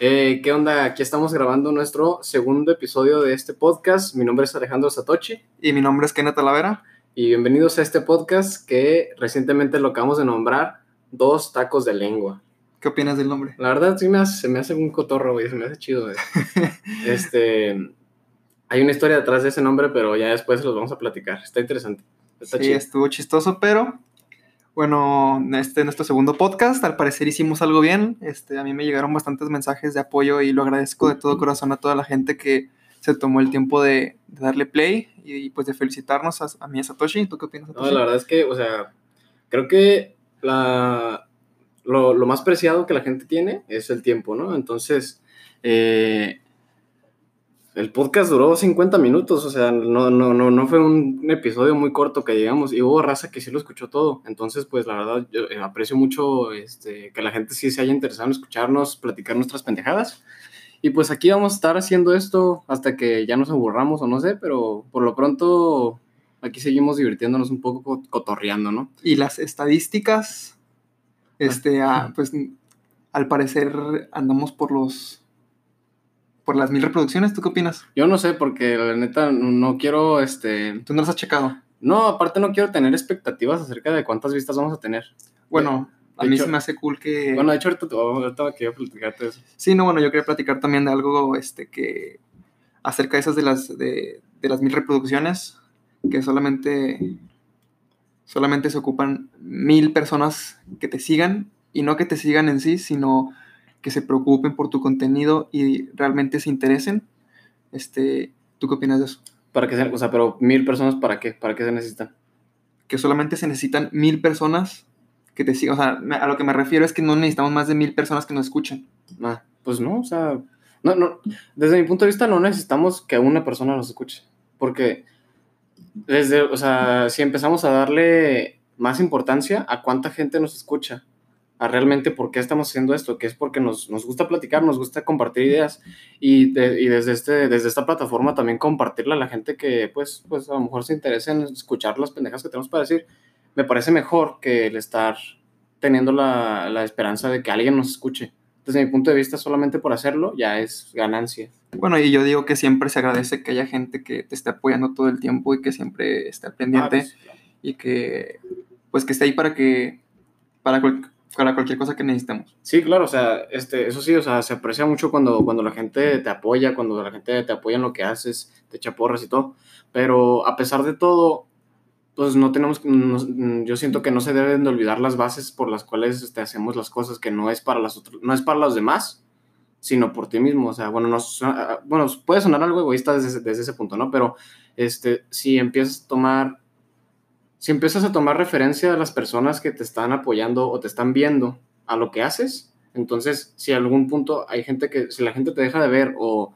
Eh, ¿Qué onda? Aquí estamos grabando nuestro segundo episodio de este podcast. Mi nombre es Alejandro Satochi. Y mi nombre es Kenneth Talavera. Y bienvenidos a este podcast que recientemente lo acabamos de nombrar Dos Tacos de Lengua. ¿Qué opinas del nombre? La verdad sí me hace, se me hace un cotorro, güey, se me hace chido. este, hay una historia detrás de ese nombre, pero ya después los vamos a platicar. Está interesante. Está sí, chido. estuvo chistoso, pero bueno, este nuestro segundo podcast, al parecer hicimos algo bien. Este, a mí me llegaron bastantes mensajes de apoyo y lo agradezco de todo corazón a toda la gente que se tomó el tiempo de, darle play y, pues de felicitarnos a, a mí, a Satoshi. ¿Tú qué opinas, Satoshi? No, la verdad es que, o sea, creo que la, lo, lo, más preciado que la gente tiene es el tiempo, ¿no? Entonces, eh, el podcast duró 50 minutos, o sea, no, no, no, no fue un episodio muy corto que llegamos y hubo raza que sí lo escuchó todo. Entonces, pues la verdad, yo eh, aprecio mucho este, que la gente sí se haya interesado en escucharnos, platicar nuestras pendejadas. Y pues aquí vamos a estar haciendo esto hasta que ya nos aburramos o no sé, pero por lo pronto aquí seguimos divirtiéndonos un poco cotorreando, ¿no? Y las estadísticas, este, ah, pues al parecer andamos por los por las mil reproducciones. ¿Tú qué opinas? Yo no sé, porque la neta no quiero, este... ¿Tú no las has checado? No, aparte no quiero tener expectativas acerca de cuántas vistas vamos a tener. Bueno, a mí se me hace cool que... Bueno, de hecho ahorita, ahorita quería platicarte eso. Sí, no, bueno, yo quería platicar también de algo, este, que... Acerca de esas de las, de, de las mil reproducciones, que solamente... Solamente se ocupan mil personas que te sigan, y no que te sigan en sí, sino que se preocupen por tu contenido y realmente se interesen. Este, ¿Tú qué opinas de eso? Para que sean, o sea, pero mil personas, ¿para qué? ¿Para qué se necesitan? Que solamente se necesitan mil personas que te sigan. O sea, a lo que me refiero es que no necesitamos más de mil personas que nos escuchen. Ah, pues no, o sea, no, no, desde mi punto de vista no necesitamos que una persona nos escuche. Porque desde, o sea, si empezamos a darle más importancia a cuánta gente nos escucha a realmente por qué estamos haciendo esto, que es porque nos, nos gusta platicar, nos gusta compartir ideas y, y, desde, este, desde esta plataforma también compartirla a la gente que pues, pues a lo mejor se interesa en escuchar las pendejas que tenemos para decir. Me parece mejor que el estar teniendo la, la esperanza de que alguien nos escuche. Desde mi punto de vista, solamente por hacerlo ya es ganancia. Bueno, y yo digo que siempre se agradece que haya gente que te esté apoyando todo el tiempo y que siempre esté pendiente ah, pues, y que pues que esté ahí para que para para cualquier cosa que necesitemos. Sí, claro, o sea, este, eso sí, o sea, se aprecia mucho cuando, cuando la gente te apoya, cuando la gente te apoya en lo que haces, te echa porras y todo, pero a pesar de todo, pues no tenemos, yo siento que no se deben de olvidar las bases por las cuales este, hacemos las cosas, que no es para las no es para los demás, sino por ti mismo, o sea, bueno, no, bueno puede sonar algo egoísta desde, desde ese punto, ¿no? Pero este, si empiezas a tomar si empiezas a tomar referencia a las personas que te están apoyando o te están viendo a lo que haces, entonces si a algún punto hay gente que, si la gente te deja de ver o,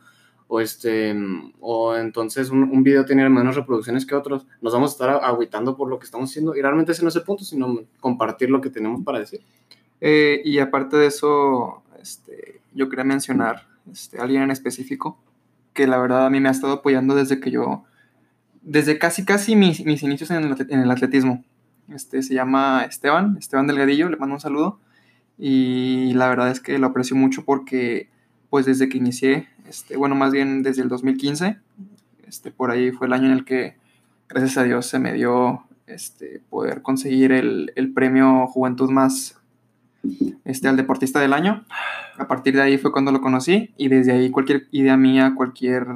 o este, o entonces un, video tiene menos reproducciones que otros, nos vamos a estar aguitando por lo que estamos haciendo y realmente ese no es el punto, sino compartir lo que tenemos para decir. Eh, y aparte de eso, este, yo quería mencionar este, alguien en específico que la verdad a mí me ha estado apoyando desde que yo desde casi, casi mis, mis inicios en el, atletismo. Este, se llama Esteban, Esteban Delgadillo, le mando un saludo. Y la verdad es que lo aprecio mucho porque, pues desde que inicié, este, bueno, más bien desde el 2015, este, por ahí fue el año en el que, gracias a Dios, se me dio este, poder conseguir el, el premio Juventud Más este, al deportista del año. A partir de ahí fue cuando lo conocí y desde ahí cualquier idea mía, cualquier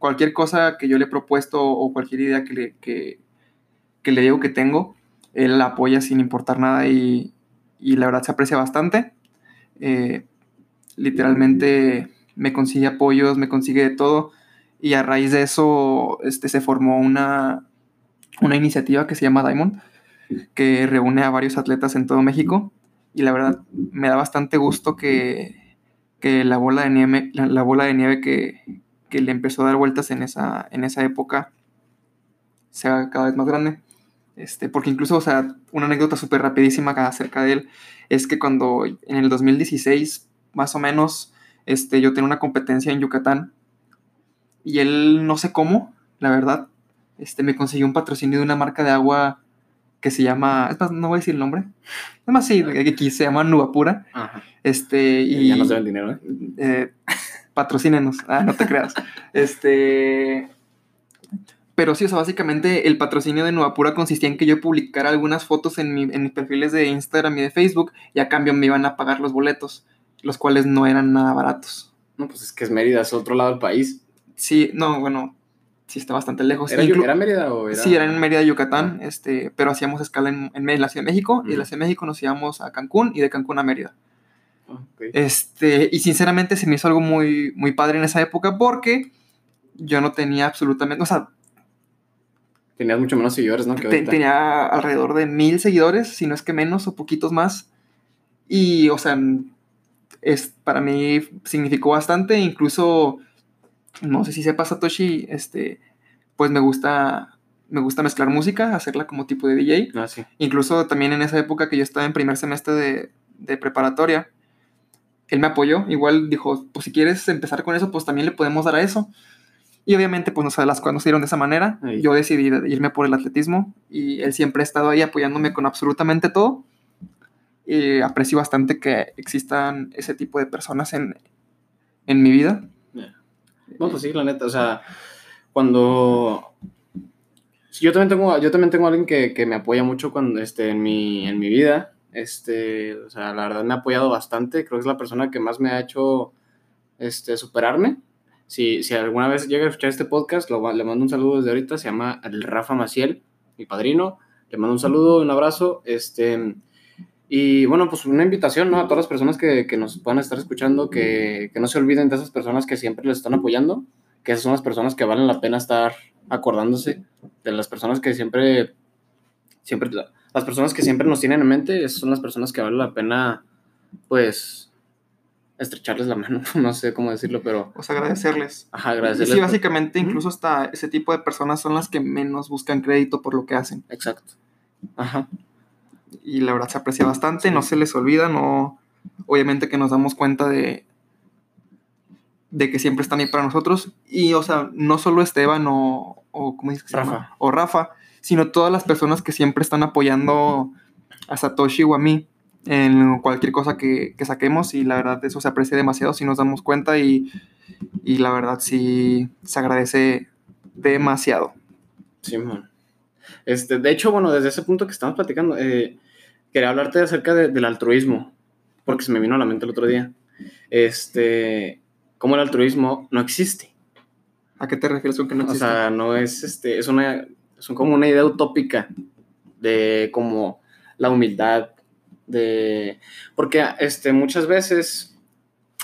cualquier cosa que yo le he propuesto o cualquier idea que le, que, le digo que tengo, él la apoya sin importar nada y, la verdad se aprecia bastante. Eh, literalmente me consigue apoyos, me consigue de todo y a raíz de eso este, se formó una, una iniciativa que se llama Diamond, que reúne a varios atletas en todo México y la verdad me da bastante gusto que, que la bola de nieve, la bola de nieve que, que le empezó a dar vueltas en esa, en esa época sea cada vez más grande. Este, porque incluso, o sea, una anécdota súper rapidísima acerca de él es que cuando en el 2016, más o menos, este, yo tenía una competencia en Yucatán y él no sé cómo, la verdad, este, me consiguió un patrocinio de una marca de agua que se llama, es más, no voy a decir el nombre, es más, sí, aquí se llama Nubapura, Ajá. este, y... Ya nos deben dinero, ¿eh? eh, patrocínenos, ah, no te creas, este... Pero sí, o sea, básicamente el patrocinio de Nubapura consistía en que yo publicara algunas fotos en, mi- en mis perfiles de Instagram y de Facebook y a cambio me iban a pagar los boletos, los cuales no eran nada baratos. No, pues es que es Mérida, es otro lado del país. Sí, no, bueno, sí está bastante lejos. ¿Era, Inclu- ¿era Mérida o era...? Sí, era en Mérida, Yucatán, este, pero hacíamos escala en, en la Ciudad de México y de la. Ciudad de México nos íbamos a Cancún y de Cancún a Mérida. Este, y sinceramente se me hizo algo muy, muy padre en esa época porque yo no tenía absolutamente, o sea, Tenías mucho menos seguidores, ¿no? Que te- ahorita. tenía alrededor de mil seguidores, si no es que menos o poquitos más. Y, o sea, es, para mí significó bastante, incluso, no sé si sepa Satoshi, este, pues me gusta, me gusta mezclar música, hacerla como tipo de DJ. Ah, sí. Incluso también en esa época que yo estaba en primer semestre de, de preparatoria, él me apoyó. Igual dijo, pues si quieres empezar con eso, pues también le podemos dar a eso. Y obviamente, pues no sé, las cosas no se dieron de esa manera. Ahí. Yo decidí de- irme por el atletismo y él siempre ha estado ahí apoyándome con absolutamente todo. Y aprecio bastante que existan ese tipo de personas en, en mi vida. No, pues sí, la neta, o sea, cuando... sí, Yo también tengo, yo también tengo alguien que, que me apoya mucho cuando, este, en, mi, en mi vida. Este, o sea, la verdad me ha apoyado bastante. Creo que es la persona que más me ha hecho este, superarme. Si, si alguna vez llega a escuchar este podcast, lo- le mando un saludo desde ahorita. Se llama el Rafa Maciel, mi padrino. Le mando un saludo, un abrazo. Este, y bueno, pues una invitación ¿no? a todas las personas que, que nos puedan estar escuchando, que, que no se olviden de esas personas que siempre les están apoyando, que esas son las personas que valen la pena estar acordándose, de las personas que siempre, siempre, las personas que siempre nos tienen en mente, son las personas que vale la pena, pues, estrecharles la mano, no sé cómo decirlo, pero, Pues agradecerles. ajá, Y agradecerles. sí, por- básicamente, incluso hasta ese tipo de personas son las que menos buscan crédito por lo que hacen. Exacto. Ajá. y la verdad se aprecia bastante, no se les olvida, no, obviamente que nos damos cuenta de, de que siempre están ahí para nosotros, y o sea, no solo Esteban o, o ¿cómo dices que se Rafa. llama? O Rafa, sino todas las personas que siempre están apoyando a Satoshi o a mí en cualquier cosa que, que saquemos, y la verdad eso se aprecia demasiado si nos damos cuenta, y, y la verdad sí se agradece demasiado. Sí, man. Este, de hecho, bueno, desde ese punto que estamos platicando, eh, quería hablarte acerca de- del altruismo, porque se me vino a la mente el otro día. Este, cómo el altruismo no existe. ¿A qué te refieres con que no O existe? sea, no es, este, es una, es como una idea utópica de como la humildad, de, porque, este, muchas veces,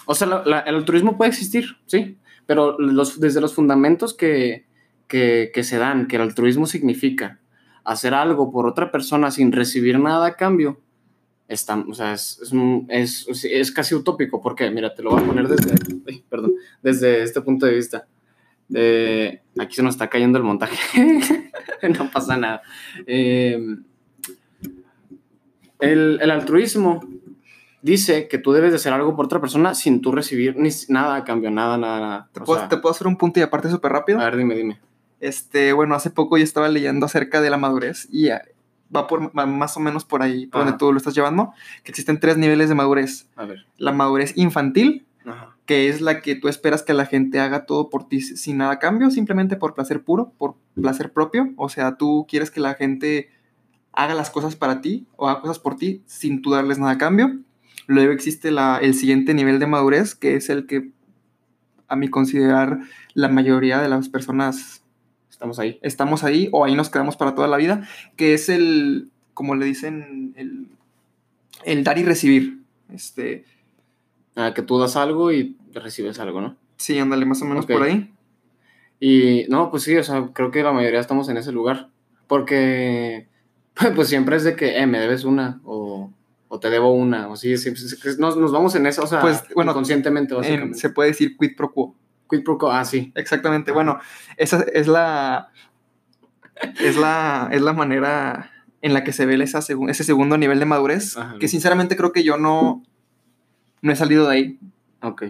o sea, la- la- el altruismo puede existir, sí, pero los, desde los fundamentos que, que, que se dan, que el altruismo significa hacer algo por otra persona sin recibir nada a cambio, está, o sea, es, es, es, es casi utópico, porque, mira, te lo voy a poner desde, ay, perdón, desde este punto de vista. Eh, aquí se nos está cayendo el montaje. no pasa nada. Eh, el, el altruismo dice que tú debes de hacer algo por otra persona sin tú recibir ni nada a cambio, nada, nada, nada. ¿Te puedo, sea, te puedo hacer un punto y aparte súper rápido? a ver, dime, dime. Este, bueno, hace poco yo estaba leyendo acerca de la madurez y eh, va por va más o menos por ahí, por Ajá. donde tú lo estás llevando, que existen tres niveles de madurez. A ver. La madurez infantil. Que es la que tú esperas que la gente haga todo por ti sin nada a cambio, simplemente por placer puro, por placer propio. O sea, tú quieres que la gente haga las cosas para ti o haga cosas por ti sin tú darles nada a cambio. Luego existe la, el siguiente nivel de madurez, que es el que, a mi considerar, la mayoría de las personas Estamos ahí. estamos ahí o ahí nos quedamos para toda la vida, que es el, como le dicen, el, el dar y recibir. Este, Ah, que tú das algo y recibes algo, ¿no? sí, ándale, más o menos por ahí. Y no, pues sí, o sea, creo que la mayoría estamos en ese lugar. Porque, pues siempre es de que, eh, me debes una, o, o te debo una, o sí, siempre, nos, nos vamos en eso, o sea, Pues, bueno, conscientemente, se puede decir quid pro quo. Quid pro quo, ah, sí. Exactamente. Bueno, esa es la, es la, es la manera en la que se ve esa ese segundo nivel de madurez, Ajá. que sinceramente creo que yo no, no he salido de ahí. Ok.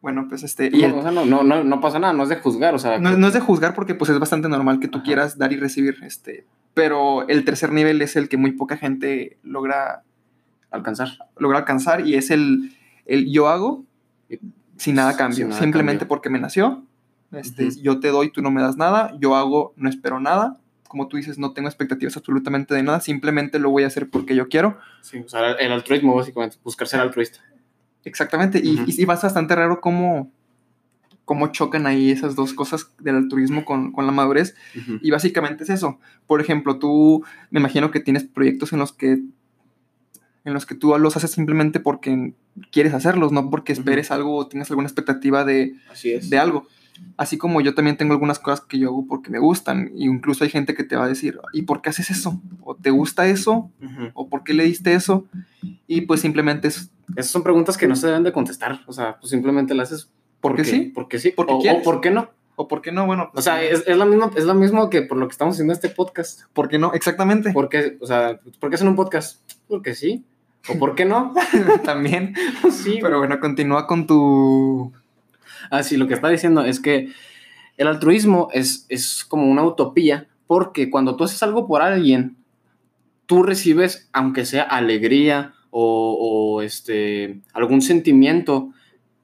Bueno, pues este... Y no, no, no, no, pasa nada, no es de juzgar, o sea... No, no, es de juzgar porque pues es bastante normal que tú quieras dar y recibir, este... Pero el tercer nivel es el que muy poca gente logra... Alcanzar. Logra alcanzar y es el, el yo hago sin nada cambio, simplemente porque me nació. Este, Yo te doy, tú no me das nada, yo hago, no espero nada. Como tú dices, no tengo expectativas absolutamente de nada, simplemente lo voy a hacer porque yo quiero. Sí, o sea, el altruismo, básicamente, buscar ser altruista. Exactamente, y, y, va bastante raro cómo, cómo chocan ahí esas dos cosas del altruismo con, con la madurez. Y básicamente es eso. Por ejemplo, tú me imagino que tienes proyectos en los que en los que tú los haces simplemente porque quieres hacerlos, no porque esperes algo o tienes alguna expectativa de, de algo. Así como yo también tengo algunas cosas que yo hago porque me gustan. Y incluso hay gente que te va a decir, ¿y por qué haces eso? ¿O te gusta eso? ¿O por qué le diste eso? Y pues simplemente es... Esas son preguntas que no se deben de contestar. O sea, pues simplemente las haces porque, sí. Porque sí. Porque o, o por qué no. ¿O por qué no? Bueno. Pues, o sea, es, es, lo mismo, es lo mismo que por lo que estamos haciendo este podcast. ¿Por qué no? Exactamente. Porque, o sea, ¿por qué hacen un podcast? Porque sí. ¿O por qué no? También. sí. Pero bueno, continúa con tu... Ah, sí, lo que está diciendo es que el altruismo es, es como una utopía porque cuando tú haces algo por alguien, tú recibes, aunque sea alegría o, o este, algún sentimiento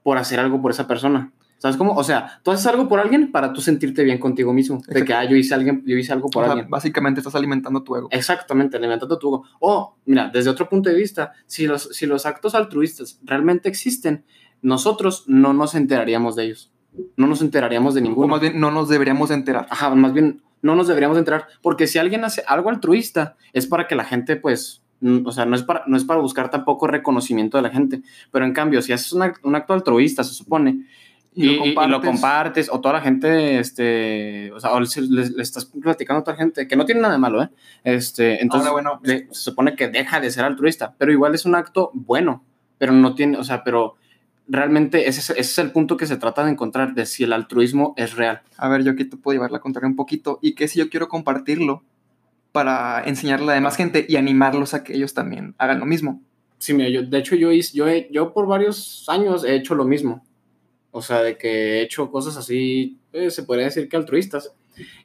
por hacer algo por esa persona. ¿Sabes cómo? O sea, tú haces algo por alguien para tú sentirte bien contigo mismo. De que, ah, yo hice, alguien, yo hice algo por alguien. Básicamente estás alimentando tu ego. Exactamente, alimentando tu ego. O, mira, desde otro punto de vista, si los, si los actos altruistas realmente existen, nosotros no nos enteraríamos de ellos. No nos enteraríamos de ninguno. O más bien, no nos deberíamos enterar. Ajá, más bien, no nos deberíamos enterar. Porque si alguien hace algo altruista, es para que la gente, pues, o sea, no es, para, no es para buscar tampoco reconocimiento de la gente. Pero en cambio, si haces un, un acto altruista, se supone, y, lo compartes, o toda la gente, este, o sea, o le, estás platicando a otra gente, que no tiene nada de malo, ¿eh? Este, entonces, bueno, se supone que deja de ser altruista, pero igual es un acto bueno, pero no tiene, o sea, pero realmente ese, ese es el punto que se trata de encontrar, de si el altruismo es real. A ver, yo aquí te puedo llevar la contraria un poquito, y que si yo quiero compartirlo para enseñarle a la demás gente y animarlos a que ellos también hagan lo mismo. Sí, mira, yo, de hecho, yo, yo, yo por varios años he hecho lo mismo o sea, de que he hecho cosas así, eh, se podría decir que altruistas.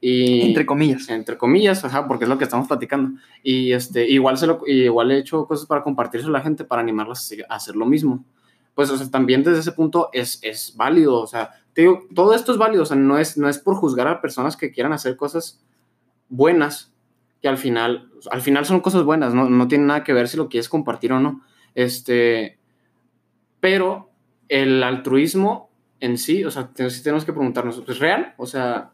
Y, entre comillas. Entre comillas, ajá, porque es lo que estamos platicando. Y este, igual, se lo, igual he hecho cosas para compartirse a la gente, para animarlas a hacer lo mismo. Pues, o sea, también desde ese punto es, es válido. O sea, te digo, todo esto es válido. O sea, no es, no es por juzgar a personas que quieran hacer cosas buenas, que al final, al final son cosas buenas, no, no tiene nada que ver si lo quieres compartir o no. Este, pero el altruismo en sí, o sea, sí tenemos que preguntarnos, ¿es real? O sea,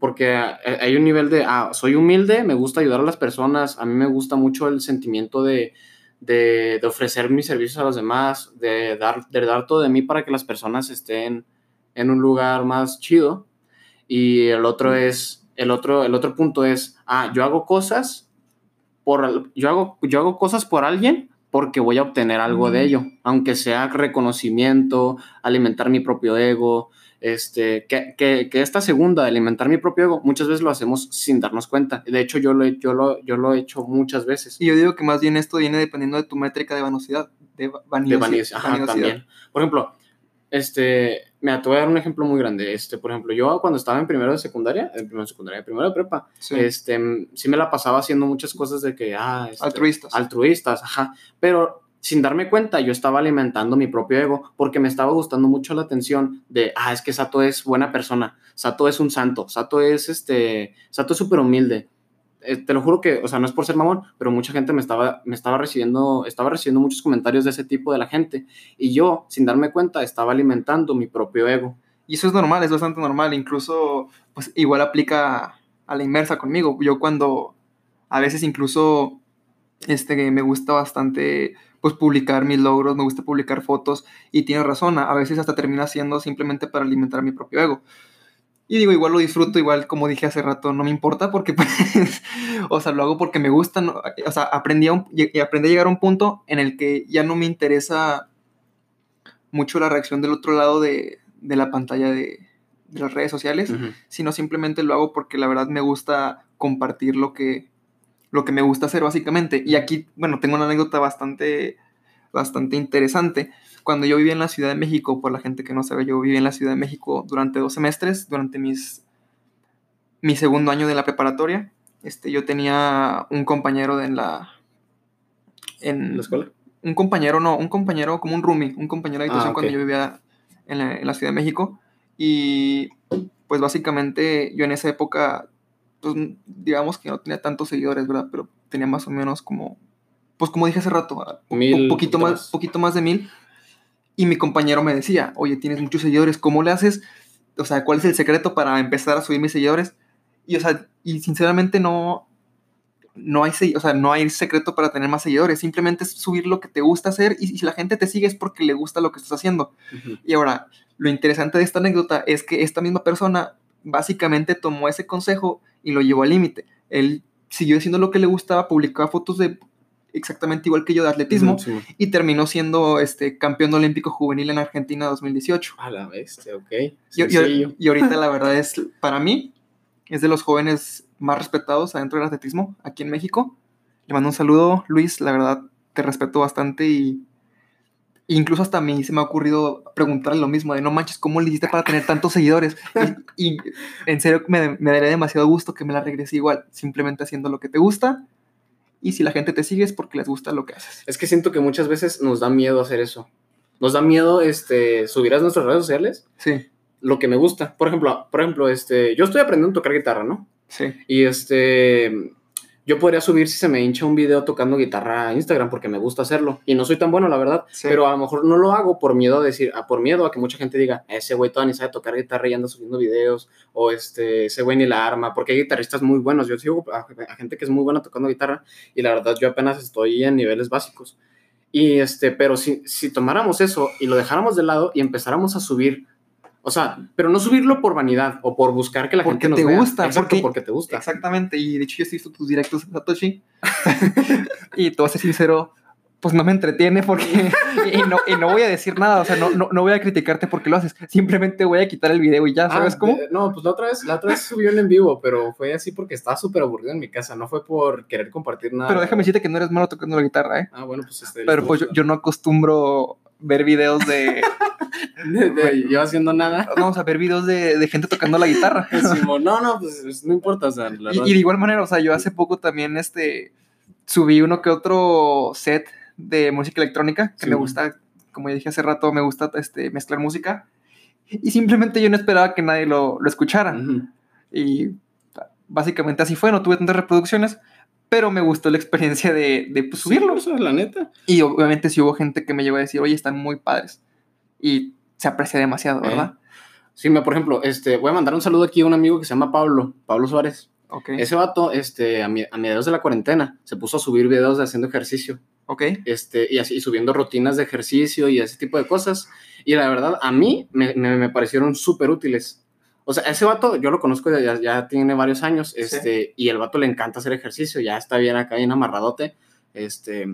porque hay un nivel de, ah, soy humilde, me gusta ayudar a las personas, a mí me gusta mucho el sentimiento de, de, de ofrecer mis servicios a los demás, de dar, de dar todo de mí para que las personas estén en un lugar más chido. Y el otro es, el otro, el otro punto es, ah, yo hago cosas por, yo hago, yo hago cosas por alguien porque voy a obtener algo de ello, aunque sea reconocimiento, alimentar mi propio ego, este, que, que, que, esta segunda, alimentar mi propio ego, muchas veces lo hacemos sin darnos cuenta. De hecho, yo lo, yo lo, yo lo he hecho muchas veces. Y yo digo que más bien esto viene dependiendo de tu métrica de vanosidad. De vanidad. también. Por ejemplo, este, me te voy a dar un ejemplo muy grande. Este, por ejemplo, yo cuando estaba en primero de secundaria, en primero de secundaria, primero de prepa, sí. este, sí me la pasaba haciendo muchas cosas de que, ah, este, altruistas. Altruistas, ajá. Pero sin darme cuenta, yo estaba alimentando mi propio ego porque me estaba gustando mucho la atención de, ah, es que Sato es buena persona, Sato es un santo, Sato es, este, Sato es súper humilde. Eh, te lo juro que, o sea, no es por ser mamón, pero mucha gente me estaba, me estaba recibiendo, estaba recibiendo muchos comentarios de ese tipo de la gente. Y yo, sin darme cuenta, estaba alimentando mi propio ego. Y eso es normal, es bastante normal. Incluso, pues igual aplica a la inmersa conmigo. Yo cuando, a veces incluso, este, me gusta bastante, pues publicar mis logros, me gusta publicar fotos. Y tiene razón, a veces hasta termina siendo simplemente para alimentar mi propio ego. Y digo, igual lo disfruto, igual como dije hace rato, no me importa porque, pues, o sea, lo hago porque me gusta, o sea, aprendí a, aprendí a llegar a un punto en el que ya no me interesa mucho la reacción del otro lado de, de la pantalla de, de, las redes sociales, sino simplemente lo hago porque la verdad me gusta compartir lo que, lo que me gusta hacer básicamente. Y aquí, bueno, tengo una anécdota bastante, bastante interesante. Cuando yo vivía en la Ciudad de México, por la gente que no sabe, yo viví en la Ciudad de México durante dos semestres, durante mis, mi segundo año de la preparatoria. Este, yo tenía un compañero en la... En ¿La escuela? Un compañero, no, un compañero como un roomie, un compañero de habitación Ah, ok. cuando yo vivía en la, en la Ciudad de México. Y pues básicamente yo en esa época, pues digamos que no tenía tantos seguidores, ¿verdad? Pero tenía más o menos como, pues como dije hace rato, Mil, poquito, poquito más, más. poquito más de mil. Y mi compañero me decía, oye, tienes muchos seguidores, ¿cómo le haces? O sea, ¿cuál es el secreto para empezar a subir mis seguidores? Y, o sea, y sinceramente no, no hay, o sea, no hay secreto para tener más seguidores. Simplemente es subir lo que te gusta hacer y si la gente te sigue es porque le gusta lo que estás haciendo. Ujú. Y ahora, lo interesante de esta anécdota es que esta misma persona básicamente tomó ese consejo y lo llevó al límite. Él siguió haciendo lo que le gustaba, publicaba fotos de exactamente igual que yo de atletismo sí. y terminó siendo este campeón olímpico juvenil en Argentina 2018. A la bestia, ok. Y, y- y ahorita la verdad es, para mí, es de los jóvenes más respetados adentro del atletismo aquí en México. Le mando un saludo, Luis, la verdad te respeto bastante y incluso hasta a mí se me ha ocurrido preguntarle lo mismo, de no manches, ¿cómo le hiciste para tener tantos seguidores? Y, y en serio me, me daría demasiado gusto que me la regrese igual, simplemente haciendo lo que te gusta y si la gente te sigue es porque les gusta lo que haces. Es que siento que muchas veces nos da miedo hacer eso. Nos da miedo este, subir a nuestras redes sociales Sí, lo que me gusta. Por ejemplo, por ejemplo este, yo estoy aprendiendo a tocar guitarra, ¿no? sí, Y este, yo podría subir si se me hincha un video tocando guitarra a Instagram porque me gusta hacerlo. Y no soy tan bueno, la verdad. Sí. Pero a lo mejor no lo hago por miedo a decir, a, por miedo a que mucha gente diga, ese güey todavía ni sabe tocar guitarra y anda subiendo videos. O este, ese güey ni la arma. Porque hay guitarristas muy buenos. Yo sigo a, a gente que es muy buena tocando guitarra. Y la verdad, yo apenas estoy en niveles básicos. Y este, pero si, si tomáramos eso y lo dejáramos de lado y empezáramos a subir. O sea, pero no subirlo por vanidad o por buscar que la Porque gente nos te vea. gusta, Exacto, porque- porque te gusta. Exactamente, y de hecho yo he visto tus directos, Satoshi. y te voy a ser sincero, pues no me entretiene porque... y, no, y no voy a decir nada, o sea, no, no, no voy a criticarte porque lo haces. Simplemente voy a quitar el video y ya, ¿sabes Ah, cómo? de- no, pues la otra vez, la otra vez subió en vivo, pero fue así porque estaba súper aburrido en mi casa, no fue por querer compartir nada. Pero déjame decirte que no eres malo tocando la guitarra, ¿eh? Ah, bueno, pues este. Pero pues yo, yo no acostumbro ver videos de... de, de- yo haciendo nada. Vamos a ver videos de, de gente tocando la guitarra. No, no, pues no importa, o sea, la Y, de igual manera, o sea, yo hace poco también este, subí uno que otro set de música electrónica que Sí, me gusta, como ya dije hace rato, me gusta este, mezclar música. Y simplemente yo no esperaba que nadie lo, lo escuchara. Y básicamente así fue, no tuve tantas reproducciones, pero me gustó la experiencia de, de pues, subirlo. Sí, la neta. Y obviamente sí hubo gente que me llegó a decir, oye, están muy padres. Y se aprecia demasiado, ¿verdad? Sí, me, por ejemplo, este, voy a mandar un saludo aquí a un amigo que se llama Pablo, Pablo Suárez. Ok. Ese vato, este, a, mi- a mediados de la cuarentena, se puso a subir videos de haciendo ejercicio. Ok. este, y así y subiendo rutinas de ejercicio y ese tipo de cosas. Y la verdad, a mí me, me- me parecieron súper útiles. O sea, ese vato, yo lo conozco, ya, ya tiene varios años, este, y el vato le encanta hacer ejercicio, ya está bien acá, bien amarradote, este,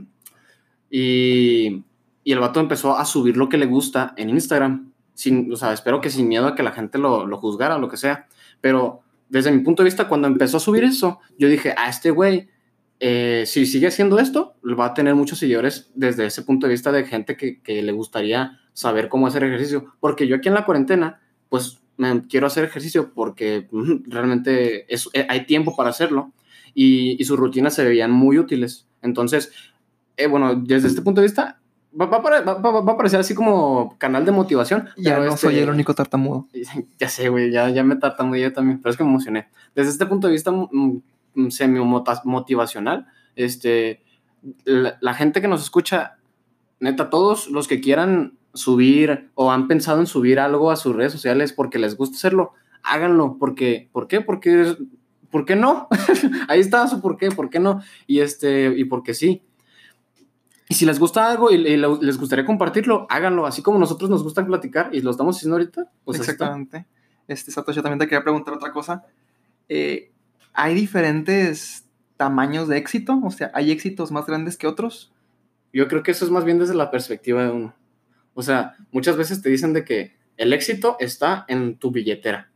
y, y el vato empezó a subir lo que le gusta en Instagram, sin, o sea, espero que sin miedo a que la gente lo, lo juzgara o lo que sea, pero desde mi punto de vista, cuando empezó a subir eso, yo dije, a este güey, eh, si sigue haciendo esto, va a tener muchos seguidores desde ese punto de vista de gente que, que le gustaría saber cómo hacer ejercicio. Porque yo aquí en la cuarentena, pues me quiero hacer ejercicio porque mm, realmente es, eh, hay tiempo para hacerlo y, y sus rutinas se veían muy útiles. Entonces, eh, bueno, desde este punto de vista, va, va va- va- a parecer así como canal de motivación. Ya no este- soy el único tartamudo. ya sé, güey, ya, ya me tartamudeé yo también, pero es que me emocioné. Desde este punto de vista mm, mm, semi-motivacional, este, la, la gente que nos escucha, neta, todos los que quieran subir o han pensado en subir algo a sus redes sociales porque les gusta hacerlo, háganlo, porque, ¿por qué? Porque, ¿por qué no? Ahí está su por qué, ¿por qué no? Y este, y porque sí. Y si les gusta algo y, y lo- les gustaría compartirlo, háganlo, así como nosotros nos gusta platicar y lo estamos haciendo ahorita, pues. Exactamente. Este, Satoshi, también te quería preguntar otra cosa. Eh, ¿Hay diferentes tamaños de éxito? O sea, ¿hay éxitos más grandes que otros? Yo creo que eso es más bien desde la perspectiva de uno. O sea, muchas veces te dicen de que el éxito está en tu billetera.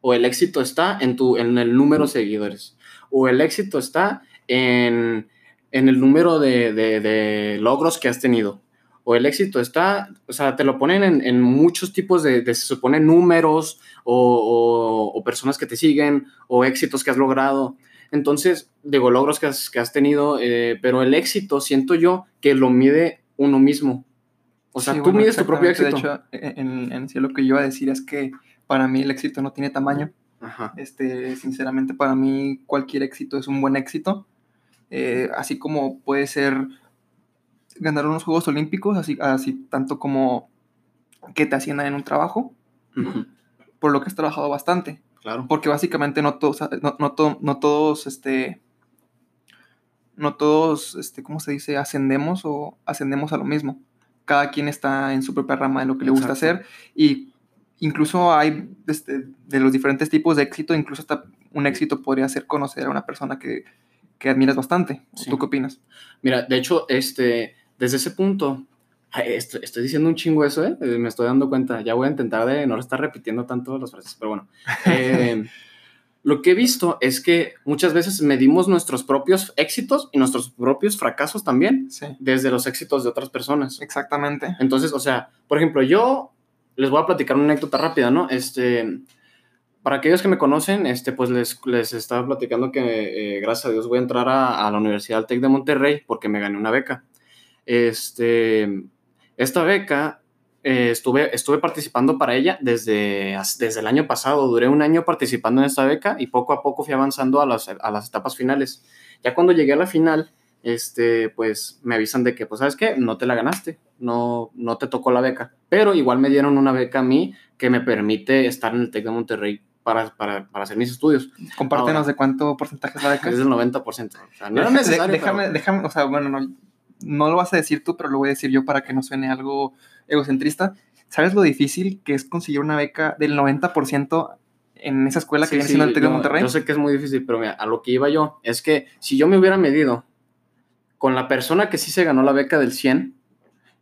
O el éxito está en, tu, en el número de seguidores. O el éxito está en en el número de, de- logros que has tenido. O el éxito está, o sea, te lo ponen en, en muchos tipos de, se supone, números o personas que te siguen o éxitos que has logrado. Entonces, digo, logros que has, que has tenido, eh, pero el éxito siento yo que lo mide uno mismo. O sea, Sí, tú bueno, mides tu propio éxito. De hecho, en, en sí lo que yo iba a decir es que para mí el éxito no tiene tamaño. Ajá. Este, sinceramente, para mí cualquier éxito es un buen éxito. Eh, así como puede ser ganar unos Juegos Olímpicos, así, así tanto como que te asciendan en un trabajo, por lo que has trabajado bastante. Claro. Porque básicamente no todos, no, no to- no todos, este, no todos, este, ¿cómo se dice? Ascendemos o ascendemos a lo mismo. Cada quien está en su propia rama de lo que le gusta hacer y incluso hay, este, de los diferentes tipos de éxito, incluso hasta un éxito podría ser conocer a una persona que, que admiras bastante. Sí. ¿Tú qué opinas? Mira, de hecho, este, desde ese punto, estoy, estoy diciendo un chingo eso, ¿eh? Eh, Me estoy dando cuenta. Ya voy a intentar de no estar repitiendo tanto las frases, pero bueno. Eh, lo que he visto es que muchas veces medimos nuestros propios éxitos y nuestros propios fracasos también Sí, desde los éxitos de otras personas. exactamente. Entonces, o sea, por ejemplo, yo les voy a platicar una anécdota rápida, ¿no? Este, para aquellos que me conocen, este, pues les, les estaba platicando que eh, gracias a Dios voy a entrar a, a la Universidad Tec de Monterrey porque me gané una beca. Este, esta beca eh, estuve, estuve participando para ella desde, desde el año pasado. Duré un año participando en esta beca y poco a poco fui avanzando a las, a las etapas finales. Ya cuando llegué a la final, este, pues me avisan de que, pues, ¿sabes qué? No te la ganaste, no, no te tocó la beca. Pero igual me dieron una beca a mí que me permite estar en el TEC de Monterrey para, para, para hacer mis estudios. Compártenos Ahora. de cuánto porcentaje es la beca. Es del 90%. O sea, no era Deja- necesario. déjame, pero- déjame, o sea, bueno, no, no lo vas a decir tú, pero lo voy a decir yo para que no suene algo egocentrista. ¿Sabes lo difícil que es conseguir una beca del 90% en esa escuela que Sí, viene sí, siendo el TEC de Monterrey? Yo sé que es muy difícil, pero mira, a lo que iba yo es que si yo me hubiera medido con la persona que sí se ganó la beca del 100,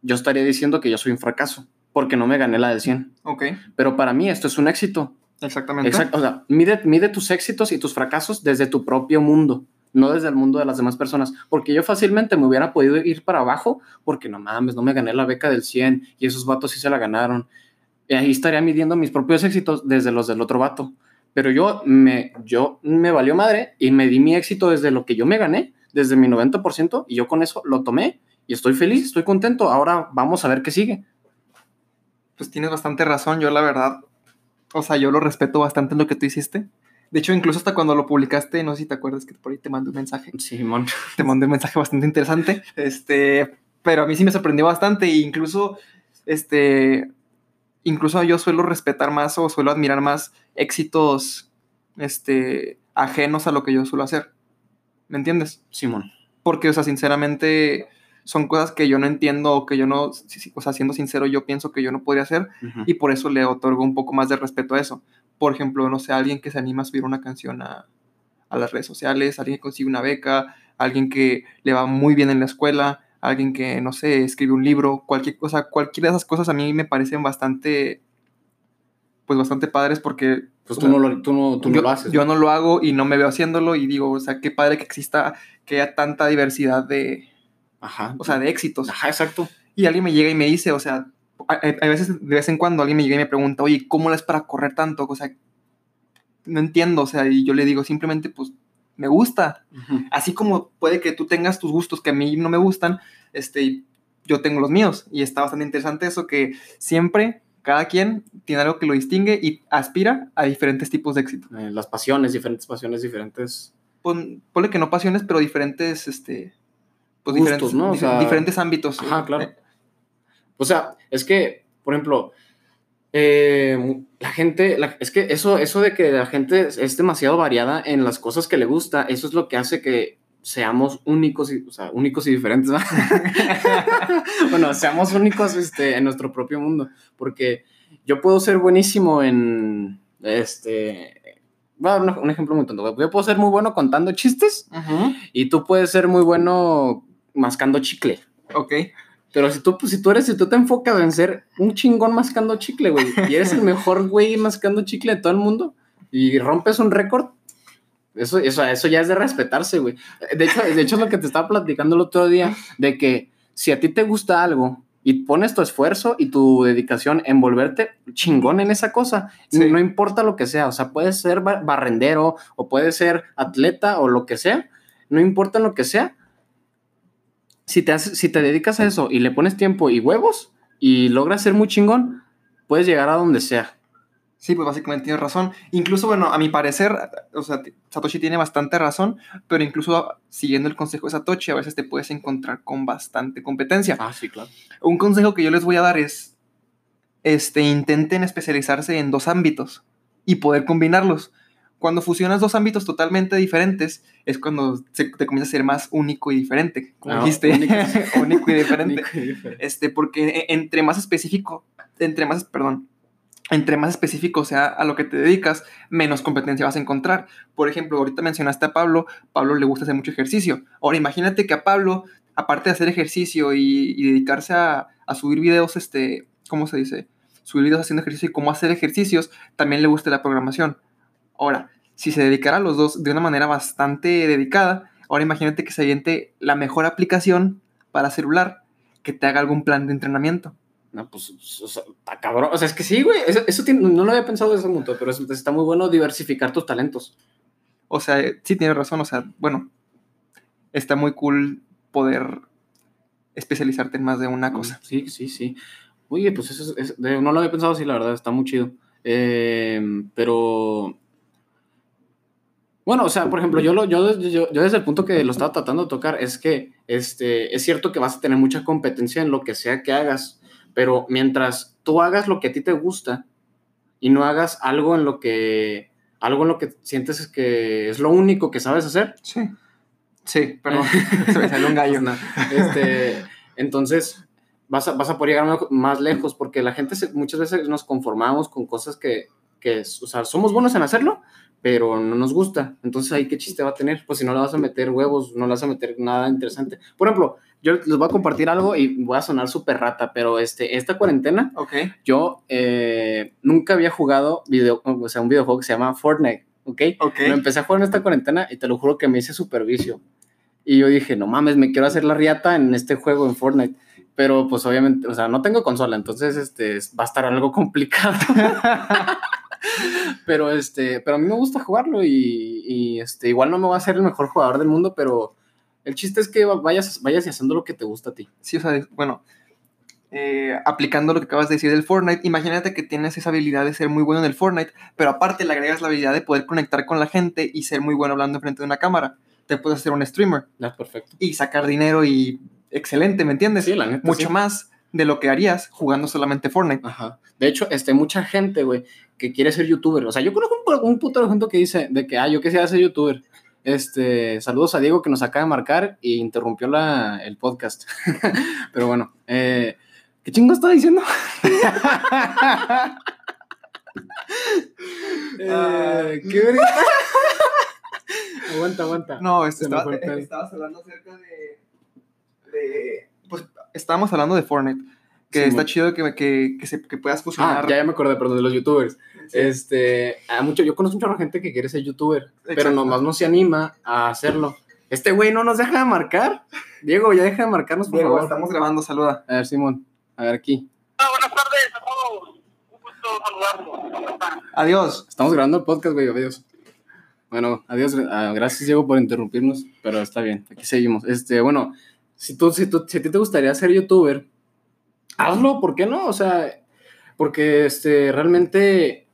yo estaría diciendo que yo soy un fracaso, porque no me gané la del 100. Ok, Pero para mí esto es un éxito. exactamente. Exacto, o sea, mide, mide tus éxitos y tus fracasos desde tu propio mundo, no desde el mundo de las demás personas. Porque yo fácilmente me hubiera podido ir para abajo, porque no mames, no me gané la beca del 100 y esos vatos sí se la ganaron. Y ahí estaría midiendo mis propios éxitos desde los del otro vato. Pero yo me, yo me valió madre y me di mi éxito desde lo que yo me gané, desde mi 90%, y yo con eso lo tomé y estoy feliz, estoy contento. Ahora vamos a ver qué sigue. Pues tienes bastante razón, yo la verdad, o sea, yo lo respeto bastante lo que tú hiciste. De hecho, incluso hasta cuando lo publicaste, no sé si te acuerdas que por ahí te mandé un mensaje. Simón. te mandé un mensaje bastante interesante. Este, pero a mí sí me sorprendió bastante. E incluso, este, incluso yo suelo respetar más o suelo admirar más éxitos, este, ajenos a lo que yo suelo hacer. ¿Me entiendes? Simón. Porque, o sea, sinceramente, son cosas que yo no entiendo o que yo no, sí, sí, o sea, siendo sincero, yo pienso que yo no podría hacer y por eso le otorgo un poco más de respeto a eso. Por ejemplo, no sé, alguien que se anima a subir una canción a, a las redes sociales, alguien que consigue una beca, alguien que le va muy bien en la escuela, alguien que, no sé, escribe un libro, cualquier cosa, cualquiera de esas cosas a mí me parecen bastante, pues bastante padres porque Pues tú no lo, tú no, tú no yo, lo haces. yo ¿no? no lo hago y no me veo haciéndolo y digo, o sea, qué padre que exista, que haya tanta diversidad de, Ajá. o sea, de éxitos. Ajá, exacto. Y alguien me llega y me dice, o sea, a, a- veces, de vez en cuando alguien me llega y me pregunta, oye, ¿cómo es para correr tanto? O sea, no entiendo, o sea, y yo le digo simplemente, pues, me gusta. Ujú. Así como puede que tú tengas tus gustos que a mí no me gustan, este, yo tengo los míos. Y está bastante interesante eso que siempre cada quien tiene algo que lo distingue y aspira a diferentes tipos de éxito. Eh, las pasiones, diferentes pasiones, diferentes. Pon, ponle que no pasiones, pero diferentes, este, pues Gustos, diferentes, ¿no? O sea, diferentes ámbitos. Ajá, claro. Eh, O sea, es que, por ejemplo, eh, la gente, la- es que eso, eso de que la gente es, demasiado variada en las cosas que le gusta, eso es lo que hace que seamos únicos y, o sea, únicos y diferentes, ¿va? bueno, seamos únicos este, en nuestro propio mundo, porque yo puedo ser buenísimo en, este, bueno, un, un ejemplo muy tonto, yo puedo ser muy bueno contando chistes y tú puedes ser muy bueno mascando chicle. Ok. Pero si tú, pues, si tú eres, si tú te enfocas en ser un chingón mascando chicle, güey, y eres el mejor güey mascando chicle de todo el mundo, y rompes un récord, Eso, eso, eso ya es de respetarse, güey. De hecho, de hecho, es lo que te estaba platicando el otro día, de que si a ti te gusta algo y pones tu esfuerzo y tu dedicación en volverte chingón en esa cosa, Sí. no importa lo que sea, o sea, puedes ser bar- barrendero o puedes ser atleta o lo que sea, no importa lo que sea, si te, haces- si te dedicas a eso y le pones tiempo y huevos y logras ser muy chingón, puedes llegar a donde sea. Sí, pues básicamente tienes razón. Incluso, bueno, a mi parecer, o sea, Satoshi tiene bastante razón, pero incluso siguiendo el consejo de Satoshi, a veces te puedes encontrar con bastante competencia. Ah, sí, claro. Un consejo que yo les voy a dar es, este, intenten especializarse en dos ámbitos y poder combinarlos. Cuando fusionas dos ámbitos totalmente diferentes, es cuando se- te comienza a ser más único y diferente, como Ah, dijiste, único. único y diferente. Único y diferente. Este, porque e- entre más específico, entre más, perdón, entre más específico sea a lo que te dedicas, menos competencia vas a encontrar. Por ejemplo, ahorita mencionaste a Pablo, Pablo le gusta hacer mucho ejercicio. Ahora imagínate que a Pablo, aparte de hacer ejercicio y, y dedicarse a, a subir videos, este, ¿cómo se dice? Subir videos haciendo ejercicio y cómo hacer ejercicios, también le gusta la programación. Ahora, si se dedicara a los dos de una manera bastante dedicada, ahora imagínate que se aviente la mejor aplicación para celular que te haga algún plan de entrenamiento. No, pues, o sea, está cabrón. O sea, es que sí, güey. Eso, eso tiene- no lo había pensado de ese punto, pero es- está muy bueno diversificar tus talentos. O sea, sí tienes razón, o sea, bueno, está muy cool poder especializarte en más de una cosa. Sí, sí, sí. Oye, pues eso es, no lo había pensado así, la verdad, está muy chido. Eh, pero. Bueno, o sea, por ejemplo, yo, lo, yo, yo, yo desde el punto que lo estaba tratando de tocar es que este, es cierto que vas a tener mucha competencia en lo que sea que hagas, pero mientras tú hagas lo que a ti te gusta y no hagas algo en lo que algo en lo que sientes que es lo único que sabes hacer, Sí. Sí, perdón, se me salió un gallo. No, este, entonces, vas a, vas a poder llegar más- lejos porque la gente se- muchas veces nos conformamos con cosas que, que, o sea, somos buenos en hacerlo, pero no nos gusta. Entonces, ahí qué chiste va a tener. Pues si no le vas a meter huevos, no le vas a meter nada interesante. Por ejemplo, yo les voy a compartir algo y voy a sonar súper rata, pero este, esta cuarentena, Ok. yo eh, nunca había jugado video, o sea, un videojuego que se llama Fortnite, ¿ok? Ok. Lo empecé a jugar en esta cuarentena y te lo juro que me hice super vicio. Y yo dije, no mames, me quiero hacer la riata en este juego, en Fortnite. Pero pues obviamente, o sea, no tengo consola, entonces este, va a estar algo complicado. pero este, pero a mí me gusta jugarlo y, y, este, igual no me voy a ser el mejor jugador del mundo, pero el chiste es que vayas, vayas haciendo lo que te gusta a ti. Sí, o sea, bueno, eh, aplicando lo que acabas de decir del Fortnite, imagínate que tienes esa habilidad de ser muy bueno en el Fortnite, pero aparte le agregas la habilidad de poder conectar con la gente y ser muy bueno hablando frente de una cámara. Te puedes hacer un streamer Ya, perfecto. y sacar dinero y excelente, ¿me entiendes? Sí, la neta. Mucho sí. más de lo que harías jugando solamente Fortnite. Ajá. De hecho, este, mucha gente, güey, que quiere ser youtuber. O sea, yo conozco un, un puto gente que dice de que, ah, yo quisiera ser youtuber. Este, saludos a Diego que nos acaba de marcar y interrumpió la, el podcast. Pero bueno, eh, ¿qué chingo está diciendo? Eh, ¿Qué verga? aguanta, aguanta. No, este, estaba- pedo. estabas hablando acerca de, de- Pues estábamos hablando de Fortnite. Que Sí, está chido que, que, que, se- que puedas fusionar. Ah, ya, ya me acordé, perdón, de los youtubers. Sí. Este, a mucho, yo conozco mucha gente que quiere ser youtuber, pero nomás no se anima a hacerlo. Este güey no nos deja de marcar. Diego, ya deja de marcarnos, por Diego, favor. estamos grabando, saluda. A ver, Simón. A ver, aquí. Ah, buenas tardes a todos. Un gusto saludarlos. Adiós. Estamos grabando el podcast, güey. Adiós. Bueno, adiós. ah, gracias, Diego, por interrumpirnos, pero está bien. Aquí seguimos. Este, bueno, si tú, si tú, si a ti te gustaría ser youtuber, hazlo, ¿por qué no? O sea, porque este, realmente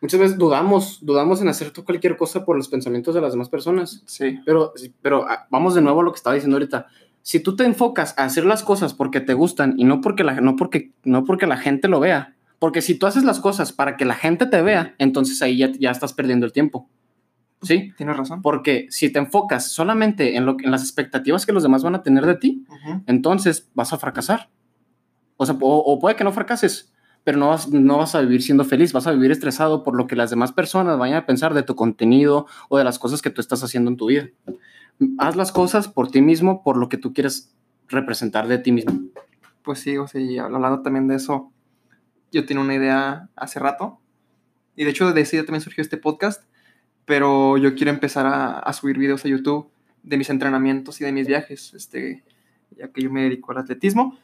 muchas veces dudamos, dudamos en hacer cualquier cosa por los pensamientos de las demás personas. Sí. Pero, pero ah, vamos de nuevo a lo que estaba diciendo ahorita. Si tú te enfocas a hacer las cosas porque te gustan y no porque la, no porque, no porque la gente lo vea, porque si tú haces las cosas para que la gente te vea, entonces ahí ya, ya estás perdiendo el tiempo. ¿Sí? Tienes razón. Porque si te enfocas solamente en, lo, en las expectativas que los demás van a tener de ti, Ujú. entonces vas a fracasar. O sea, o, puede que no fracases, pero no vas, no vas a vivir siendo feliz, vas a vivir estresado por lo que las demás personas vayan a pensar de tu contenido o de las cosas que tú estás haciendo en tu vida. Haz las cosas por ti mismo, por lo que tú quieres representar de ti mismo. Pues sí, o sea, y hablando también de eso, yo tenía una idea hace rato. Y de hecho, de esa idea también surgió este podcast. pero yo quiero empezar a, a subir videos a YouTube de mis entrenamientos y de mis viajes, este, ya que yo me dedico al atletismo.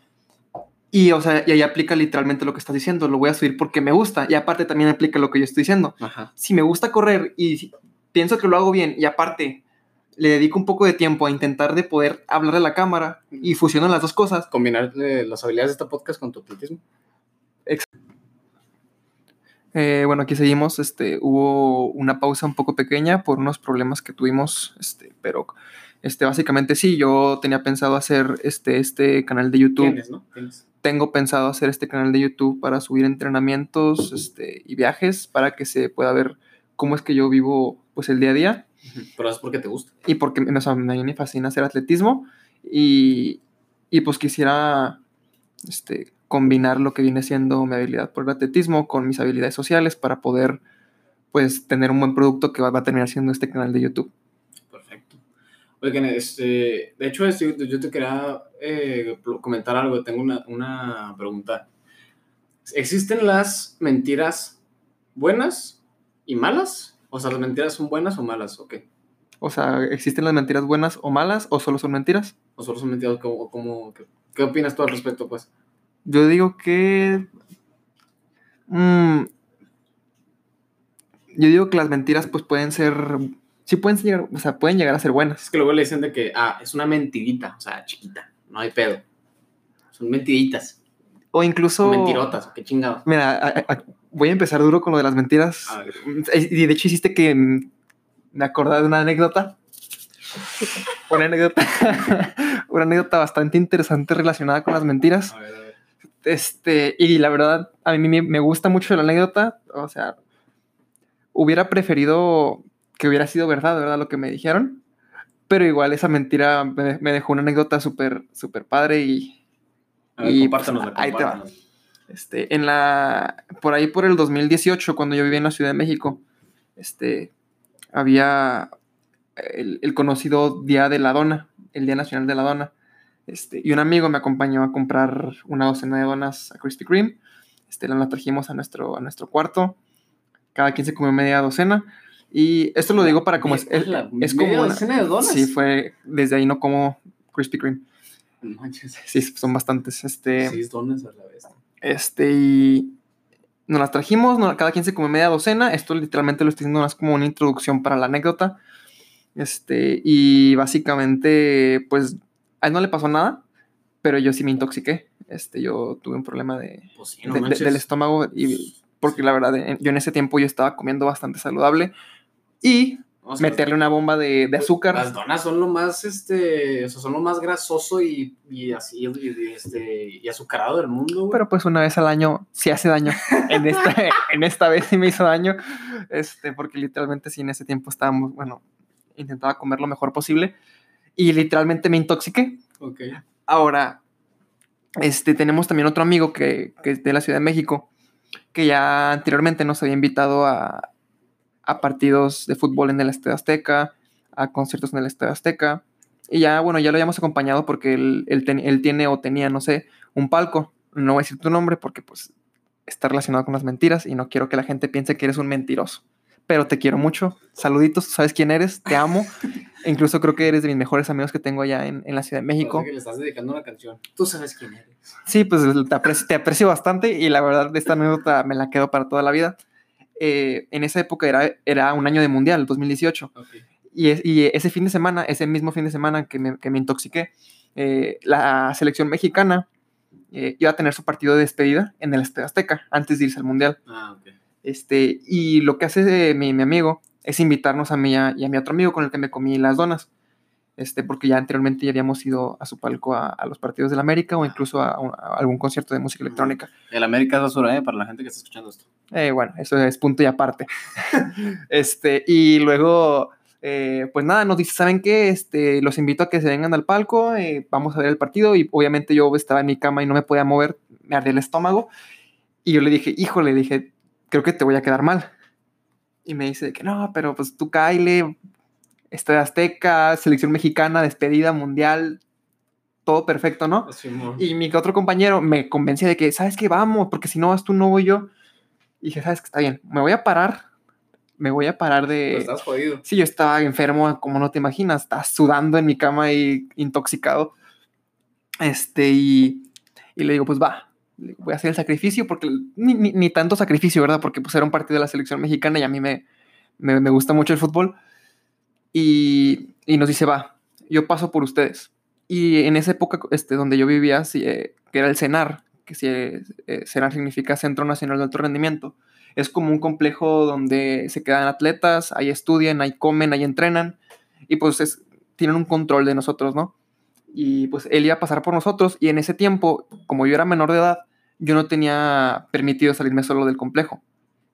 Y, o sea, y ahí aplica literalmente lo que estás diciendo, lo voy a subir porque me gusta, y aparte también aplica lo que yo estoy diciendo. Ajá. Si me gusta correr y si- pienso que lo hago bien, y aparte le dedico un poco de tiempo a intentar de poder hablar a la cámara y fusiono las dos cosas, Combinar eh, las habilidades de este podcast con tu atletismo. Eh, bueno, aquí seguimos. Este, hubo una pausa un poco pequeña por unos problemas que tuvimos, este, pero este, básicamente sí, yo tenía pensado hacer este, este canal de YouTube. Tienes, ¿no? Tienes. Tengo pensado hacer este canal de YouTube para subir entrenamientos este, y viajes para que se pueda ver cómo es que yo vivo pues el día a día. Pero es porque te gusta. y porque o sea, a mí me fascina hacer atletismo y, y pues quisiera este, combinar lo que viene siendo mi habilidad por el atletismo con mis habilidades sociales para poder pues tener un buen producto que va a terminar siendo este canal de YouTube. Oigan, este, de hecho, este, yo te quería eh, comentar algo. Tengo una, una pregunta. ¿Existen las mentiras buenas y malas? O sea, ¿las mentiras son buenas o malas? ¿O qué? O sea, ¿existen las mentiras buenas o malas o solo son mentiras? ¿O solo son mentiras? ¿Cómo, cómo- qué, qué opinas tú al respecto, pues? Yo digo que... mm, yo digo que las mentiras pues pueden ser... Sí pueden llegar, o sea, pueden llegar a ser buenas. Es que luego le dicen de que, ah, es una mentirita, o sea, chiquita, no hay pedo. Son mentiritas, O incluso... o mentirotas, qué chingados. Mira, a- a- voy a empezar duro con lo de las mentiras. A ver. Y de hecho hiciste que me acordé de una anécdota. Una anécdota. una anécdota bastante interesante relacionada con las mentiras. A ver, a ver. Este, y la verdad, a mí me gusta mucho la anécdota. O sea, hubiera preferido que hubiera sido verdad, ¿verdad? Lo que me dijeron. Pero igual esa mentira me, me dejó una anécdota súper, súper padre y, ver, Y, pues, ahí te va. Este, en la, por ahí por el 2018, cuando yo vivía en la Ciudad de México, este, había el, el conocido Día de la Dona, el Día Nacional de la Dona. Este, y un amigo me acompañó a comprar una docena de donas a Krispy Kreme. Este, las trajimos a nuestro, a nuestro cuarto. Cada quien se comió media docena. Y esto lo digo para como es, es, La es como una- docena de donas. Sí, fue desde ahí no como Krispy Kreme. Manches. Sí, son bastantes. Este, Seis donas a la vez. este, y nos las trajimos, no- cada quien se come media docena. Esto literalmente lo estoy diciendo más como una introducción para la anécdota. Este, y básicamente, pues, a él no le pasó nada, pero yo sí me intoxiqué. Este, yo tuve un problema de, Pues sí, no de- de- del estómago, y porque la verdad, yo en ese tiempo yo estaba comiendo bastante saludable. Y O sea, meterle una bomba de, de azúcar. Las donas son lo más, este, o sea, son lo más grasoso y, y así, y, este, y azucarado del mundo, güey. Pero pues una vez al año sí hace daño. En esta, en esta vez sí me hizo daño. Este, porque literalmente sí en ese tiempo estábamos, bueno, intentaba comer lo mejor posible. Y literalmente me intoxiqué. Ok. Ahora, este, tenemos también otro amigo que, que es de la Ciudad de México, que ya anteriormente nos había invitado a, a partidos de fútbol en el Estadio Azteca, a conciertos en el Estadio Azteca. Y ya, bueno, ya lo habíamos acompañado porque él, él ten- él tiene o tenía, no sé, un palco. No voy a decir tu nombre porque pues está relacionado con las mentiras y no quiero que la gente piense que eres un mentiroso. Pero te quiero mucho. Saluditos, tú sabes quién eres, te amo. E incluso creo que eres de mis mejores amigos que tengo allá en, en la Ciudad de México. Que le estás dedicando una canción. Tú sabes quién eres. Sí, pues te aprecio, te aprecio bastante y la verdad esta anécdota me la quedo para toda la vida. Eh, en esa época era, era un año de mundial, 2018, Ok. y, es- y ese fin de semana, ese mismo fin de semana que me, que me intoxiqué, eh, la selección mexicana eh, iba a tener su partido de despedida en el Estadio Azteca antes de irse al mundial. Ah. Este, y lo que hace mi, mi amigo es invitarnos a mí a, y a mi otro amigo con el que me comí las donas. Este, porque ya anteriormente ya habíamos ido a su palco a, a los partidos del América o incluso a, a algún concierto de música electrónica. El América es basura, ¿eh? Para la gente que está escuchando esto. Eh, bueno, eso es punto y aparte. este, y luego, eh, pues nada, nos dice, ¿saben qué? Este, los invito a que se vengan al palco, eh, vamos a ver el partido. Y obviamente yo estaba en mi cama y no me podía mover, me ardía el estómago. Y yo le dije, híjole, dije, creo que te voy a quedar mal. Y me dice que no, pero pues tú Kyle, Estadio Azteca, selección mexicana, despedida mundial, todo perfecto, ¿no? Y mi otro compañero me convencía de que, ¿sabes qué? Vamos, porque si no vas tú, no voy yo. Y dije, ¿sabes qué? Está bien, me voy a parar, me voy a parar de... estás jodido. Sí, yo estaba enfermo, como no te imaginas, estaba sudando en mi cama y intoxicado. Este, y, y le digo, pues va, voy a hacer el sacrificio, porque ni, ni- ni tanto sacrificio, ¿verdad? Porque pues era un partido de la selección mexicana y a mí me, me, me gusta mucho el fútbol. Y, y nos dice, va, yo paso por ustedes. Y en esa época este, donde yo vivía, sí, eh, que era el CENAR, que sí, eh, eh, significa Centro Nacional de Alto Rendimiento, es como un complejo donde se quedan atletas, ahí estudian, ahí comen, ahí entrenan, y pues es- tienen un control de nosotros, ¿no? Y pues él iba a pasar por nosotros, y en ese tiempo, como yo era menor de edad, yo no tenía permitido salirme solo del complejo.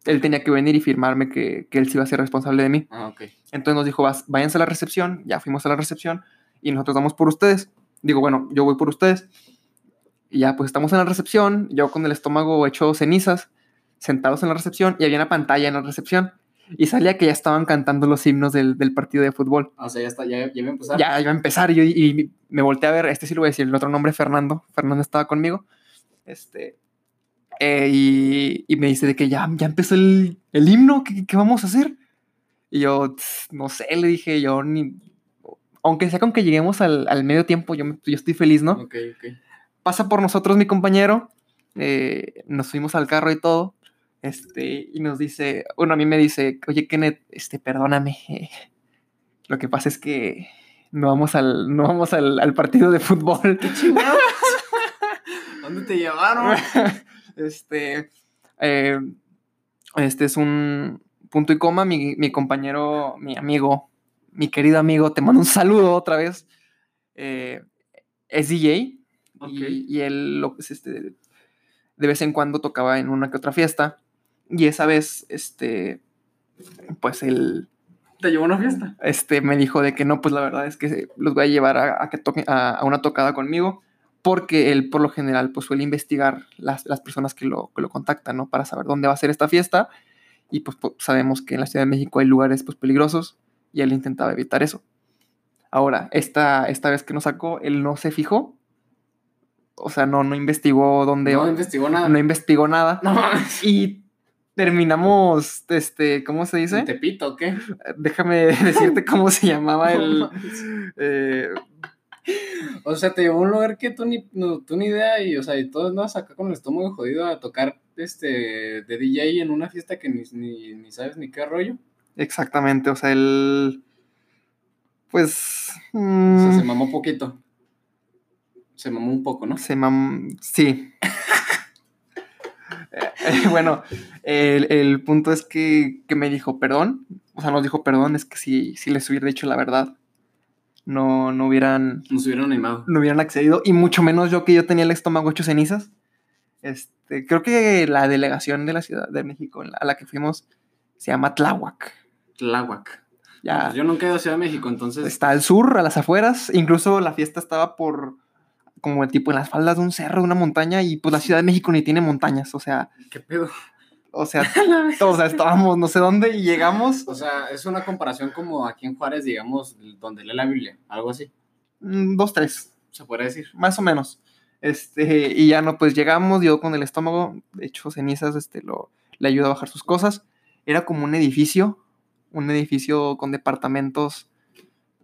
Él tenía que venir y firmarme que, que él sí iba a ser responsable de mí. Ah. Entonces nos dijo, "Vas- váyanse a la recepción, ya fuimos a la recepción y nosotros vamos por ustedes. Digo, bueno, yo voy por ustedes. Y ya, pues estamos en la recepción, yo con el estómago hecho cenizas, sentados en la recepción y había una pantalla en la recepción. Y salía que ya estaban cantando los himnos del, del partido de fútbol. Ah, O sea, ya está, ya, ya iba a empezar. Ya iba a empezar y, yo, y me volteé a ver, este sí lo voy a decir, el otro nombre Fernando. Fernando estaba conmigo. Este, eh, y, y me dice de que ya, ya empezó el, el himno, ¿qué, qué vamos a hacer? Y yo, "Tss, no sé, le dije yo, ni, aunque sea con que lleguemos al, al medio tiempo, yo, yo estoy feliz, ¿no? Ok, ok. Pasa por nosotros mi compañero, eh, nos fuimos al carro y todo, este, y nos dice, bueno, a mí me dice, oye, Kenneth, este, perdóname, eh, lo que pasa es que no vamos al, no vamos al, al partido de fútbol. ¿Dónde te llevaron? este, eh, este es un punto y coma. Mi, mi compañero, mi amigo, mi querido amigo, te mando un saludo otra vez. eh, es DJ y, y él lo, pues, este, de vez en cuando tocaba en una que otra fiesta. Y esa vez, este, pues él ¿Te llevó a una fiesta? este, me dijo de que no, pues la verdad es que los voy a llevar a, a que toquen a, a una tocada conmigo, porque él por lo general pues suele investigar las, las personas que lo, que lo contactan, ¿no? Para saber dónde va a ser esta fiesta, y pues, po- sabemos que en la Ciudad de México hay lugares pues peligrosos, y él intentaba evitar eso. Ahora, esta, esta vez que nos sacó, él no se fijó, o sea, no, no investigó dónde, No investigó nada. no investigó nada, No y terminamos, este, ¿cómo se dice? ¿En Tepito o qué? Déjame decirte cómo se llamaba el. eh, O sea, te llevó a un lugar que tú ni, no, tú ni idea y, o sea, y todos andabas acá con el estómago jodido a tocar este de DJ en una fiesta que ni, ni, ni sabes ni qué rollo. exactamente, o sea, él. Pues. O mm, sea, se mamó poquito. Se mamó un poco, ¿no? se mam- Sí. Eh, bueno, el, el punto es que, que me dijo perdón. O sea, nos dijo perdón, es que si, si les hubiera dicho la verdad, no, no hubieran. Nos hubieran animado. no hubieran accedido, y mucho menos yo que yo tenía el estómago hecho cenizas. Este, creo que la delegación de la Ciudad de México a la que fuimos se llama Tláhuac. Tláhuac. Ya Pues yo nunca he ido a Ciudad de México, entonces. está al sur, a las afueras. Incluso la fiesta estaba por como el tipo en las faldas de un cerro, de una montaña, y pues la Ciudad de México ni tiene montañas. O sea, ¿Qué pedo? O sea, o sea, estábamos no sé dónde y llegamos. O sea, es una comparación como aquí en Juárez, digamos, donde lee la Biblia, algo así, mm, Dos, tres. se podría decir. más o menos. Este, y ya no, pues llegamos, yo con el estómago, de hecho, cenizas, este, lo, le ayuda a bajar sus cosas. Era como un edificio, un edificio con departamentos,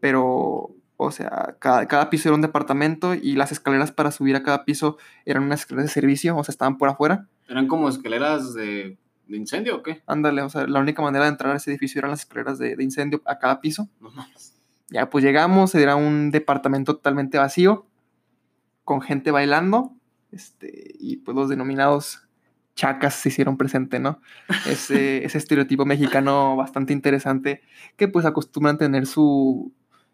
pero, o sea, cada, cada piso era un departamento y las escaleras para subir a cada piso eran unas escaleras de servicio, o sea, estaban por afuera. ¿Eran como escaleras de, de incendio o qué? Ándale, o sea, la única manera de entrar a ese edificio eran las escaleras de, de incendio a cada piso. No mames. Ya pues llegamos, era un departamento totalmente vacío, con gente bailando, este, y pues los denominados chacas se hicieron presente, ¿no? Ese, ese estereotipo mexicano bastante interesante, que pues acostumbran tener su,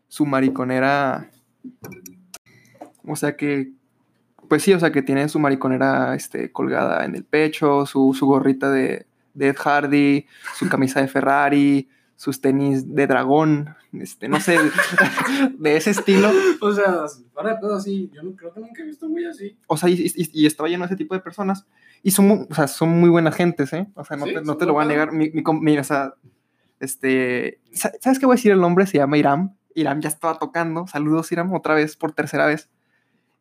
su mariconera, o sea que, pues sí, o sea que tienen su mariconera este, colgada en el pecho, su, su gorrita de, de Ed Hardy, su camisa de Ferrari, sus tenis de dragón, este, no sé, de ese estilo. O sea, para pedo así, yo no, creo que nunca he visto muy así. O sea, y, y- y estaba lleno de ese tipo de personas. Y son, mu- o sea, son muy buenas gentes, ¿eh? O sea, no Sí, te, no son te lo voy a negar. Mi, mi mira, o sea, este, sa- ¿sabes qué voy a decir el nombre? Se llama Iram. Iram ya estaba tocando. Saludos, Iram, otra vez, por tercera vez.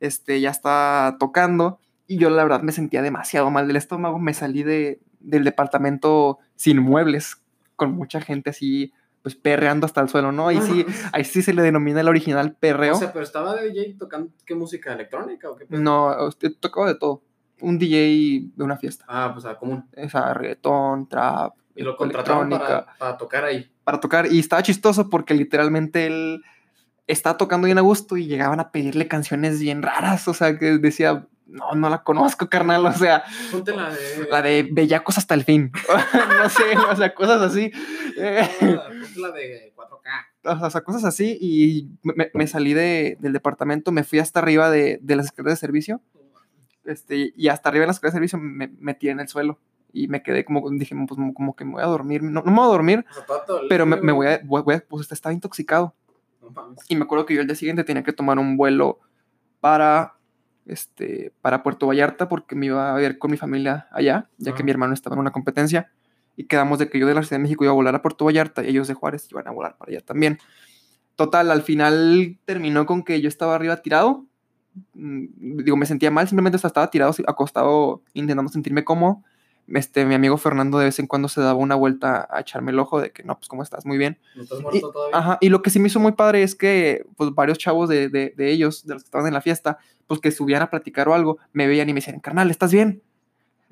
Este, ya estaba tocando. Y yo, la verdad, me sentía demasiado mal del estómago. Me salí de, del departamento sin muebles, con mucha gente así, pues perreando hasta el suelo, ¿no? Ahí sí, ahí sí se le denomina el original perreo. O sea, pero estaba DJ tocando qué música electrónica o qué no, usted tocaba de todo. Un DJ de una fiesta. Ah, pues a común. O sea, reggaetón, trap, Y lo contrataron para, para tocar ahí. para tocar y estaba chistoso porque literalmente él estaba tocando bien a gusto y llegaban a pedirle canciones bien raras, o sea, que decía, no, no la conozco, carnal, o sea, Ponte la de. la de Bellacos hasta el fin, no sé, o sea, cosas así, Eh, Ah, Ponte la de 4K. o sea, cosas así y me, me salí de- del departamento, me fui hasta arriba de, de las escaleras de servicio, este, y hasta arriba de las escaleras de servicio me metí en el suelo y me quedé como, dije, pues como, que me voy a dormir, no, no me voy a dormir, O sea, pero me, me voy, a, voy, voy a- pues estaba intoxicado. Y me acuerdo que yo el día siguiente tenía que tomar un vuelo para, este, para Puerto Vallarta porque me iba a ver con mi familia allá, ya que Ajá. mi hermano estaba en una competencia. Y quedamos de que yo de la Ciudad de México iba a volar a Puerto Vallarta y ellos de Juárez iban a volar para allá también. Total, al final terminó con que yo estaba arriba tirado. Mm, Digo, me sentía mal, simplemente estaba tirado, acostado, intentando sentirme cómodo. Este, mi amigo Fernando de vez en cuando se daba una vuelta a echarme el ojo de que no, pues, ¿cómo estás? Muy bien. ¿No estás muerto todavía? Ajá, y lo que sí me hizo muy padre es que, pues, varios chavos de, de, de ellos, de los que estaban en la fiesta, pues, que subían a platicar o algo, me veían y me decían, carnal, ¿estás bien?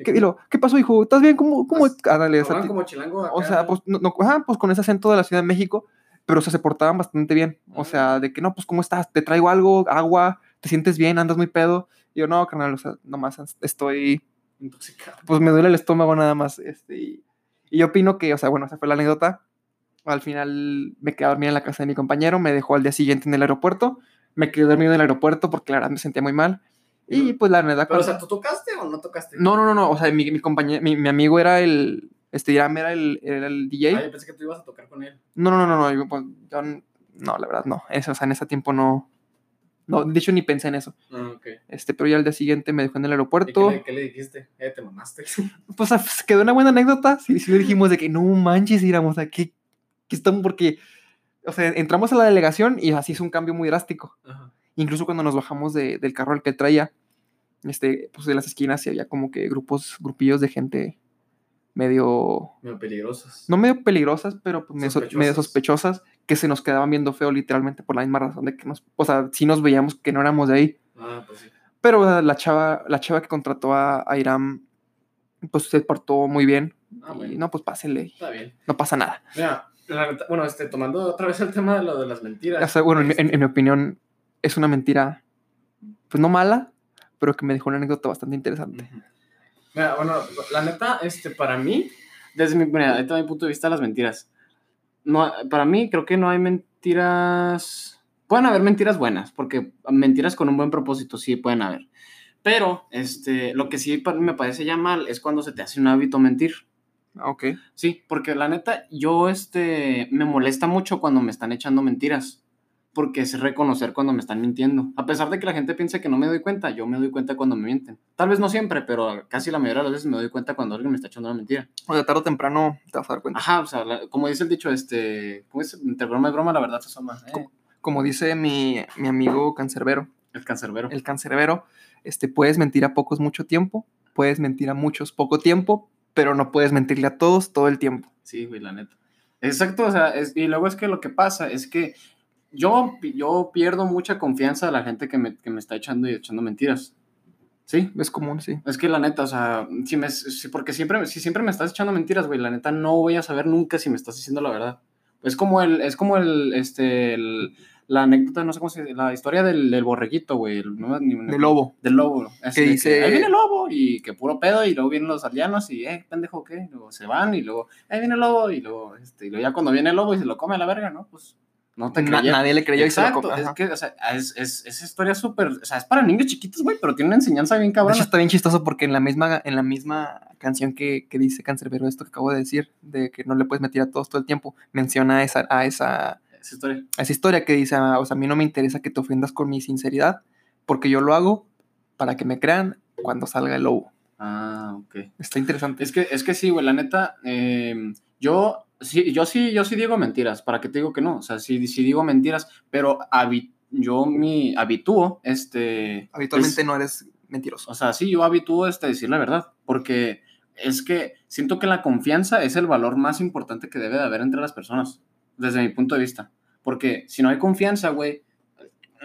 ¿Qué, dilo, ¿qué pasó, hijo? ¿Estás bien? ¿Cómo? cómo? Pues, Ándale, ti- como chilango acá. o sea, pues, no, no, ajá, pues, con ese acento de la Ciudad de México, pero, o sea, se portaban bastante bien. O sea, de que, no, pues, ¿cómo estás? ¿Te traigo algo? ¿Agua? ¿Te sientes bien? ¿Andas muy pedo? Y yo, no, carnal, o sea, nomás estoy Intoxicado. pues me duele el estómago nada más. Este, y, y yo opino que, o sea, bueno, esa fue la anécdota. Al final me quedé a dormir en la casa de mi compañero, me dejó al día siguiente en el aeropuerto. Me quedé dormido en el aeropuerto porque la verdad me sentía muy mal. Y pues la verdad... Pero, o cuando- sea, ¿tú tocaste o no tocaste? no, no, no, no, o sea, mi, mi compañero, mi, mi amigo era el... Este Iram era el, era el DJ. Ah, yo pensé que tú ibas a tocar con él. No, no, no, no, no, yo, pues, yo no, la verdad no. Eso, o sea, en ese tiempo no... No, de hecho ni pensé en eso. Ah, ok. Este, pero ya al día siguiente me dejó en el ¿Y aeropuerto. qué le, qué le dijiste? Eh, te mamaste. pues ah, pues, quedó una buena anécdota. Sí, sí le dijimos de que no manches, íbamos aquí. Que estamos porque, o sea, entramos a la delegación y así es un cambio muy drástico. Ajá. Incluso cuando nos bajamos de- del carro al que traía, este, pues de las esquinas sí había como que grupos, grupillos de gente medio, Medio peligrosas. no medio peligrosas, pero pues medio Sospechosas. Que se nos quedaban viendo feo literalmente por la misma razón de que nos, o sea, sí nos veíamos que no éramos de ahí. Ah, pues sí. Pero la chava, la chava que contrató a, a Iram, pues se portó muy bien. Ah, y bueno. no, pues pásele, Está bien. no pasa nada. Mira, la bueno, este, tomando otra vez el tema de lo de las mentiras. O sea, bueno, en, mi- en- este, en mi opinión, es una mentira, pues no mala, pero que me dejó una anécdota bastante interesante. Mira, bueno, la neta, este, para mí, desde mi, mira, desde mi punto de vista, las mentiras. No, para mí, creo que no hay mentiras. Pueden haber mentiras buenas, porque mentiras con un buen propósito sí pueden haber. Pero, este, lo que sí me parece ya mal es cuando se te hace un hábito mentir. Ah, Ok. Sí, porque la neta, yo, este, me molesta mucho cuando me están echando mentiras. Porque es reconocer cuando me están mintiendo. A pesar de que la gente piense que no me doy cuenta, yo me doy cuenta cuando me mienten. Tal vez no siempre, pero casi la mayoría de las veces me doy cuenta cuando alguien me está echando una mentira. O sea, tarde o temprano te vas a dar cuenta. Ajá, o sea, la- como dice el dicho, este, ¿cómo es? Entre broma y broma, la verdad se asoma. Eh, Como dice mi, mi amigo cancerbero, el cancerbero. el cancerbero, este, puedes mentir a pocos mucho tiempo, puedes mentir a muchos poco tiempo, pero no puedes mentirle a todos todo el tiempo. Sí, güey, la neta. Exacto, o sea, es- y luego es que lo que pasa es que yo, yo pierdo mucha confianza de la gente que me, que me está echando y echando mentiras. Sí, Es común, sí. Es que la neta, o sea, si me, si- porque siempre, si siempre me estás echando mentiras, güey, la neta no voy a saber nunca si me estás diciendo la verdad. Es como el, es como el, este, el- la anécdota, no sé cómo se dice, la historia del, del borreguito, güey. no- ni- De lobo. Del lobo. Así Que de dice- ahí viene el lobo y que puro pedo y luego vienen los aldeanos y, eh, pendejo, ¿qué? Y luego se van y luego, ahí viene el lobo y luego, este, y luego ya cuando viene el lobo y se lo come a la verga, ¿no? Pues no te Na- creyeron. nadie le creyó y se lo Exacto, es que, o sea, es, es, esa historia es súper, o sea, es para niños chiquitos, güey, pero tiene una enseñanza bien cabrona. hecho, está bien chistoso porque en la misma, en la misma canción que, que dice Cancerbero, esto que acabo de decir, de que no le puedes mentir a todos todo el tiempo, menciona esa, a, esa, Esa historia. a esa historia que dice, ah, o sea, a mí no me interesa que te ofendas con mi sinceridad, porque yo lo hago para que me crean cuando salga el lobo. Ah, ok. Está interesante. Es que, es que sí, güey, la neta, eh, yo, sí, yo sí, yo sí digo mentiras, ¿para qué te digo que no? O sea, sí, sí digo mentiras, pero yo me habitúo, este... Habitualmente no eres mentiroso. o sea, sí, yo habitúo, este, decir la verdad, porque es que siento que la confianza es el valor más importante que debe de haber entre las personas, desde mi punto de vista. Porque si no hay confianza, güey,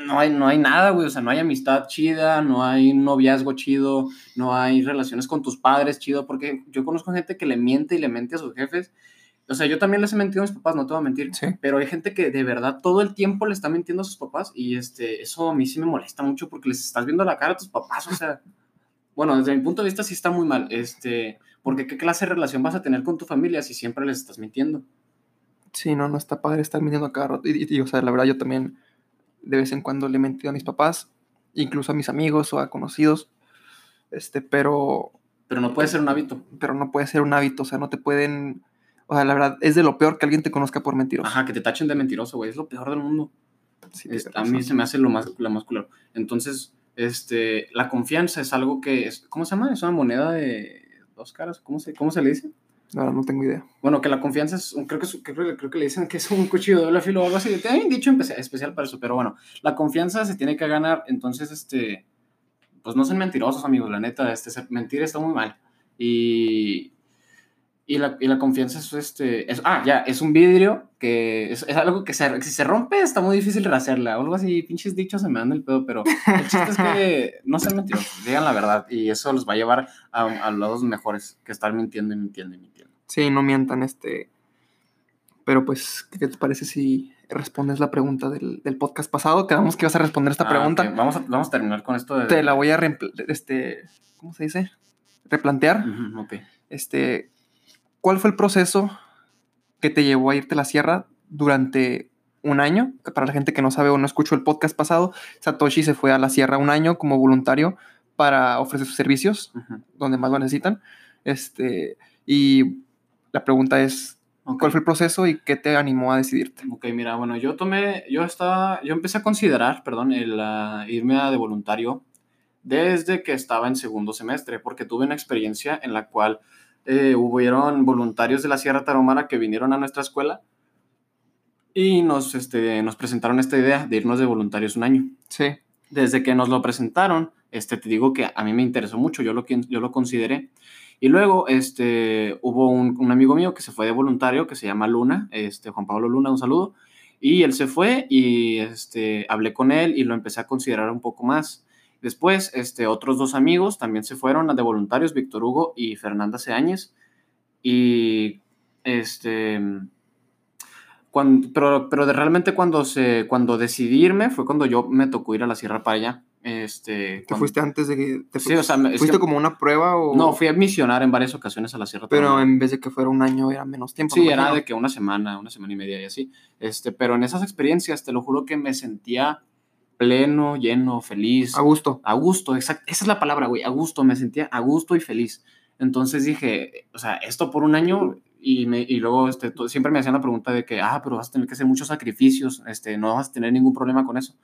no hay, no hay nada, güey. O sea, no hay amistad chida, no hay noviazgo chido, no hay relaciones con tus padres chido. Porque yo conozco gente que le miente y le mente a sus jefes. O sea, yo también les he mentido a mis papás, no te voy a mentir. Sí. Pero hay gente que de verdad todo el tiempo le está mintiendo a sus papás. Y este, eso a mí sí me molesta mucho porque les estás viendo la cara a tus papás. O sea, bueno, desde mi punto de vista sí está muy mal. Este, porque qué clase de relación vas a tener con tu familia si siempre les estás mintiendo. Sí, no, no está padre estar mintiendo a cada rato. Y, y, y, o sea, la verdad, yo también de vez en cuando le he mentido a mis papás, incluso a mis amigos o a conocidos. Este, pero. Pero no puede ser un hábito. Pero no puede ser un hábito. O sea, no te pueden. O sea, la verdad, es de lo peor que alguien te conozca por mentiroso. Ajá, que te tachen de mentiroso, güey. Es lo peor del mundo. Sí, Es- tienes a mí se me hace lo más, lo más culero. Entonces, este, la confianza es algo que es, ¿cómo se llama? Es una moneda de dos caras, ¿cómo se, cómo se le dice? La verdad, no tengo idea. Bueno, que la confianza es, creo que, creo, creo que le dicen que es un cuchillo de doble filo o algo así. Hay un dicho espe- especial para eso, pero bueno, la confianza se tiene que ganar, entonces, este, pues no sean mentirosos, amigos, la neta, este, mentir está muy mal. Y, y, la, y la confianza es, este, es, ah, ya, es un vidrio que es, es algo que se, si se rompe está muy difícil rehacerla, o algo así, pinches dichos se me dan el pedo, pero el chiste es que no sean mentirosos, digan la verdad, y eso los va a llevar a, a lados mejores que estar mintiendo y mintiendo y mintiendo. Sí, no mientan, este. Pero pues, ¿qué te parece si respondes la pregunta del, del podcast pasado? Quedamos que ibas a responder esta Ah, pregunta. Vamos, a, vamos a terminar con esto de... Te la voy a este. ¿Cómo se dice? Replantear. Ok. Este. ¿Cuál fue el proceso que te llevó a irte a la sierra durante un año? Para la gente que no sabe o no escuchó el podcast pasado, Satoshi se fue a la sierra un año como voluntario para ofrecer sus servicios donde más lo necesitan. Este, y la pregunta es. ¿cuál fue el proceso y qué te animó a decidirte? Ok, mira, bueno, yo tomé, yo estaba, yo empecé a considerar, perdón, el ah, irme a de voluntario desde que estaba en segundo semestre, porque tuve una experiencia en la cual eh, hubieron voluntarios de la Sierra Tarahumara que vinieron a nuestra escuela y nos, este, nos presentaron esta idea de irnos de voluntarios un año. Sí, desde que nos lo presentaron, este, te digo que a mí me interesó mucho, yo lo, yo lo consideré. Y luego este, hubo un, un amigo mío que se fue de voluntario, que se llama Luna, este, Juan Pablo Luna, un saludo. Y él se fue y este, hablé con él y lo empecé a considerar un poco más. Después, este, otros dos amigos también se fueron de voluntarios, Víctor Hugo y Fernanda Seáñez. Y este, cuando, pero, pero de realmente cuando, se, cuando decidí irme fue cuando yo me tocó ir a la sierra para allá. Este, ¿te cuando- fuiste antes de que te Sí, o sea, fuiste que- como una prueba o No, fui a misionar en varias ocasiones a la sierra. pero en vez de que fuera un año era menos tiempo? Sí, me era de que una semana, una semana y media y así. Este, pero en esas experiencias, te lo juro que me sentía pleno, lleno, feliz. a gusto. A gusto, exacto. Esa es la palabra, güey. A gusto, me sentía a gusto y feliz. Entonces dije, o sea, esto por un año y, me, y luego este, siempre me hacían la pregunta de que, ah, pero vas a tener que hacer muchos sacrificios, este, no vas a tener ningún problema con eso.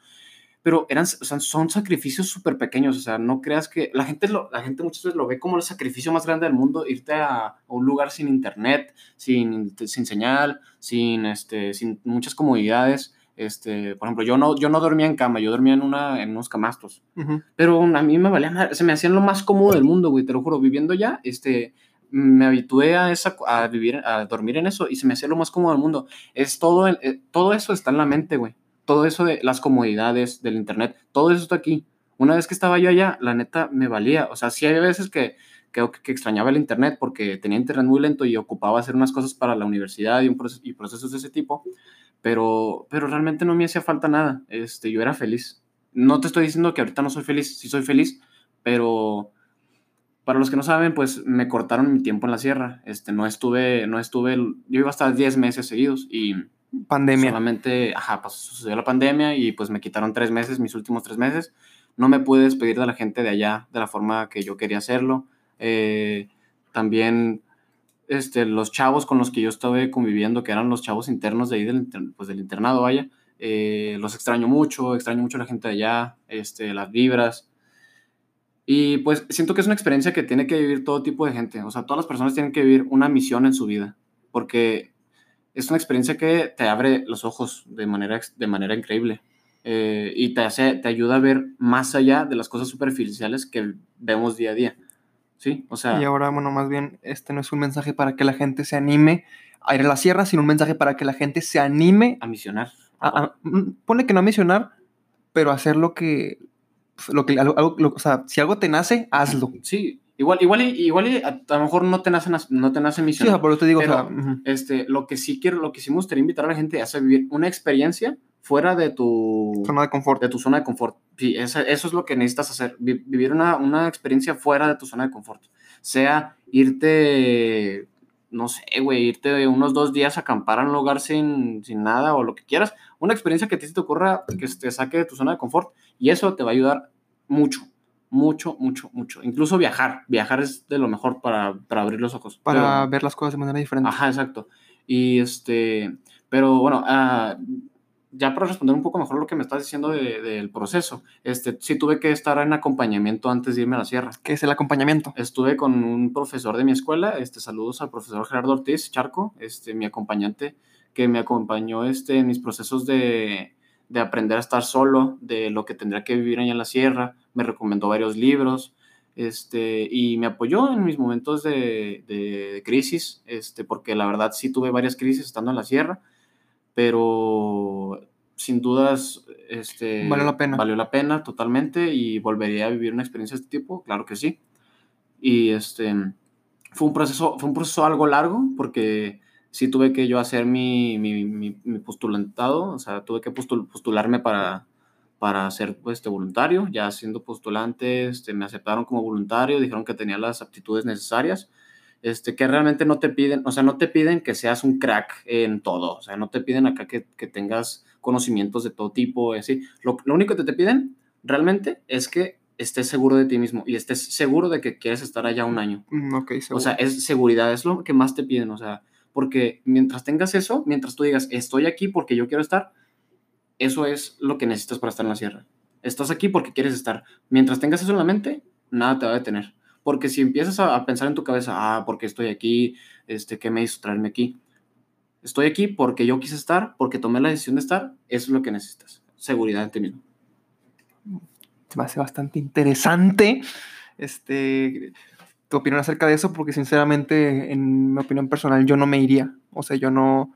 Pero eran, o sea, son sacrificios súper pequeños, o sea, no creas que la gente, lo, la gente muchas veces lo ve como el sacrificio más grande del mundo, irte a, a un lugar sin internet, sin, sin señal, sin, este, sin muchas comodidades. Este, por ejemplo, yo no, yo no dormía en cama, yo dormía en, una, en unos camastros. Ujú. Pero a mí me valía se me hacían lo más cómodo del mundo, güey, te lo juro, viviendo ya, este, me habitué a, esa, a vivir, a dormir en eso y se me hacía lo más cómodo del mundo. Es todo, el- eh, todo eso está en la mente, güey. Todo eso de las comodidades del internet, todo eso está aquí. Una vez que estaba yo allá, la neta me valía. O sea, sí hay veces que, que, que extrañaba el internet porque tenía internet muy lento y ocupaba hacer unas cosas para la universidad y, un proces- y procesos de ese tipo, pero, pero realmente no me hacía falta nada. Este, yo era feliz. No te estoy diciendo que ahorita no soy feliz, sí soy feliz, pero para los que no saben, pues me cortaron mi tiempo en la sierra. Este, no estuve, no estuve, yo iba hasta 10 meses seguidos y Pandemia. solamente, ajá, pues sucedió la pandemia y pues me quitaron tres meses, mis últimos tres meses. No me pude despedir de la gente de allá de la forma que yo quería hacerlo. Eh, también este, los chavos con los que yo estuve conviviendo, que eran los chavos internos de ahí del, pues, internado, vaya, eh, los extraño mucho, extraño mucho la gente de allá, este, las vibras. Y pues siento que es una experiencia que tiene que vivir todo tipo de gente. O sea, todas las personas tienen que vivir una misión en su vida. Porque es una experiencia que te abre los ojos de manera, increíble. Eh, y te ayuda a ver más allá de las cosas superficiales que vemos día a día. Sí, o sea, Y ahora, bueno, más bien, este no es un mensaje para que la gente se anime a ir a la sierra, sino un mensaje para que la gente se anime a misionar. a, a- mm, pone que no a misionar, pero hacer lo que, pues, lo que, algo- lo- o sea, si algo te nace, hazlo. Sí, igual, igual, y- igual a, a lo mejor no te nace, no te nace Sí, o misionar. sea, por eso te digo, o sea, Pero- ujú. este, lo que sí quiero, lo que sí me gustaría invitar a la gente es a vivir una experiencia fuera de tu zona de confort. de tu zona de confort. Sí, eso es lo que necesitas hacer, vi- vivir una, una experiencia fuera de tu zona de confort. Sea irte, no sé, güey, irte unos dos días a acampar a un lugar sin, sin nada o lo que quieras. Una experiencia que a ti se te ocurra, que te saque de tu zona de confort y eso te va a ayudar mucho, mucho, mucho, mucho. Incluso viajar. Viajar es de lo mejor para, para abrir los ojos. Para Pero- ver las cosas de manera diferente. Ajá, exacto. Y este, pero bueno, ah, ya para responder un poco mejor lo que me estás diciendo de- del proceso, este, sí tuve que estar en acompañamiento antes de irme a la sierra. Que es el acompañamiento. Estuve con un profesor de mi escuela, este, saludos al profesor Gerardo Ortiz Charco, este, mi acompañante, que me acompañó este, en mis procesos de, de aprender a estar solo, de lo que tendría que vivir allá en la sierra, me recomendó varios libros, este, y me apoyó en mis momentos de, de crisis, este, porque la verdad sí tuve varias crisis estando en la sierra, pero sin dudas este, Valió la pena. Valió la pena totalmente y volvería a vivir una experiencia de este tipo, claro que sí. Y este, fue un proceso, fue un proceso algo largo porque sí tuve que yo hacer mi, mi, mi, mi postulantado, o sea, tuve que postul- postularme para, para ser pues, este, voluntario, ya siendo postulante, este, me aceptaron como voluntario, dijeron que tenía las aptitudes necesarias, este, que realmente no te piden, o sea, no te piden que seas un crack en todo, o sea, no te piden acá que, que tengas conocimientos de todo tipo, así. Lo, lo único que te piden realmente es que estés seguro de ti mismo y estés seguro de que quieres estar allá un año. Mm, ok, O sea, es seguridad, es lo que más te piden, o sea, porque mientras tengas eso, mientras tú digas, estoy aquí porque yo quiero estar, eso es lo que necesitas para estar en la sierra. Estás aquí porque quieres estar. Mientras tengas eso en la mente, nada te va a detener. Porque si empiezas a, pensar en tu cabeza, ah, ¿por qué estoy aquí? Este, ¿Qué me hizo traerme aquí? Estoy aquí porque yo quise estar, porque tomé la decisión de estar, eso es lo que necesitas. Seguridad en ti mismo. se hace bastante interesante este, tu opinión acerca de eso, porque sinceramente, en mi opinión personal, yo no me iría. O sea, yo no,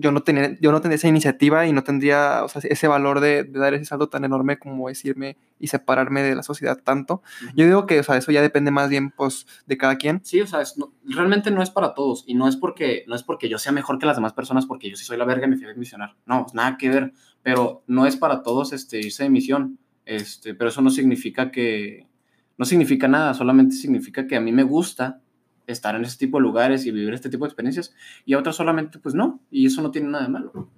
yo no, tenía, yo no tendría esa iniciativa y no tendría o sea, ese valor de, de dar ese salto tan enorme como es irme y separarme de la sociedad tanto. Yo digo que o sea, eso ya depende más bien pues, de cada quien. Sí, o sea, es- no- realmente no es para todos y no es porque no es porque yo sea mejor que las demás personas porque yo sí soy la verga y me fui a misionar. No, nada que ver, pero no es para todos este irse de misión. Este, pero eso no significa que no significa nada, solamente significa que a mí me gusta estar en ese tipo de lugares y vivir este tipo de experiencias y a otros solamente pues no, y eso no tiene nada de malo.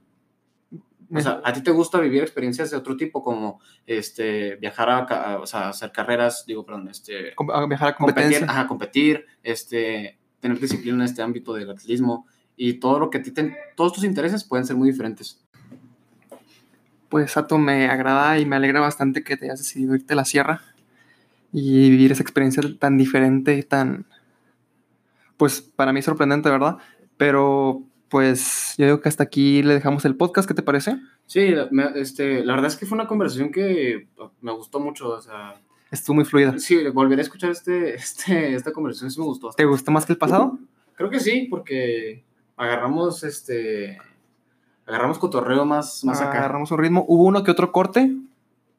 O sea, a ti te gusta vivir experiencias de otro tipo como este viajar a, o sea, hacer carreras, digo, perdón, este a viajar a competir, ajá, competir, este, tener disciplina en este ámbito del atletismo y todo lo que a ti te, todos tus intereses pueden ser muy diferentes. Pues Sato, me agrada y me alegra bastante que te hayas decidido irte a la sierra y vivir esa experiencia tan diferente y tan, pues para mí sorprendente, ¿verdad? Pero pues yo digo que hasta aquí le dejamos el podcast, ¿qué te parece? Sí, me- este, la verdad es que fue una conversación que me gustó mucho, o sea, Estuvo muy fluida. sí, volveré a escuchar este, este, esta conversación, sí me gustó. ¿Te gustó más que el pasado? Creo que sí, porque agarramos, este, agarramos cotorreo más, más acá. Agarramos un ritmo. Hubo uno que otro corte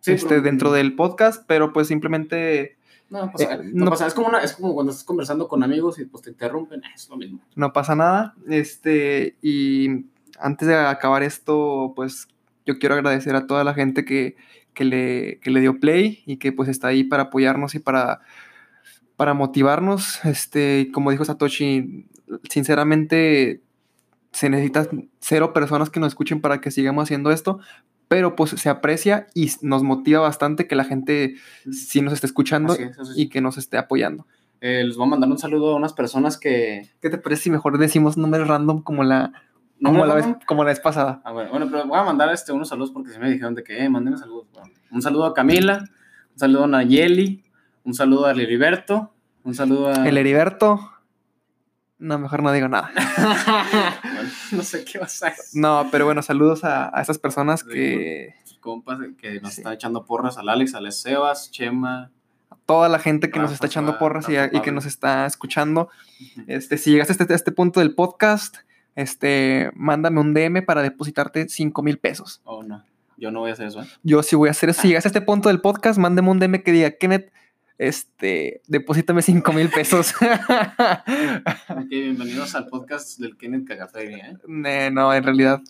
Sí, este, pero- dentro del podcast, pero pues simplemente No, pasa- eh, no no- pasa, es, como una, es como cuando estás conversando con amigos y pues te interrumpen, es lo mismo. no pasa nada. Este, y antes de acabar esto, pues yo quiero agradecer a toda la gente que, que le, que le dio play y que pues está ahí para apoyarnos y para, para motivarnos. Este, como dijo Satoshi, sinceramente se necesitan cero personas que nos escuchen para que sigamos haciendo esto, pero pues se aprecia y nos motiva bastante que la gente sí nos esté escuchando es, y que nos esté apoyando. Eh, les voy a mandar un saludo a unas personas que... ¿Qué te parece si mejor decimos números random como la, como la, vez, como la vez pasada? Ah, bueno, bueno, pero voy a mandar este, unos saludos porque se me dijeron de que, eh, mándenme saludos. Bueno, un saludo a Camila, un saludo a Nayeli, un saludo a Liriberto, un saludo a... El Heriberto. No, mejor no digo nada. No sé qué vas a decir. No, pero bueno, saludos a, a esas personas Sí, que. Sus compas que nos Sí. están echando porras al Alex, al Sebas, Chema, a toda la gente que nos está echando porras y, Rafa y que nos está escuchando. Este, si llegaste a este, a este punto del podcast, este, mándame un DM para depositarte 5 mil pesos. Oh, no. Yo no voy a hacer eso, ¿eh? Yo sí voy a hacer eso. Si llegas a este punto del podcast, mándeme un DM que diga, Kenneth, este, deposítame 5 mil pesos. Ok, bienvenidos al podcast del Kenneth Cagaferia, ¿eh? Eh, no, en realidad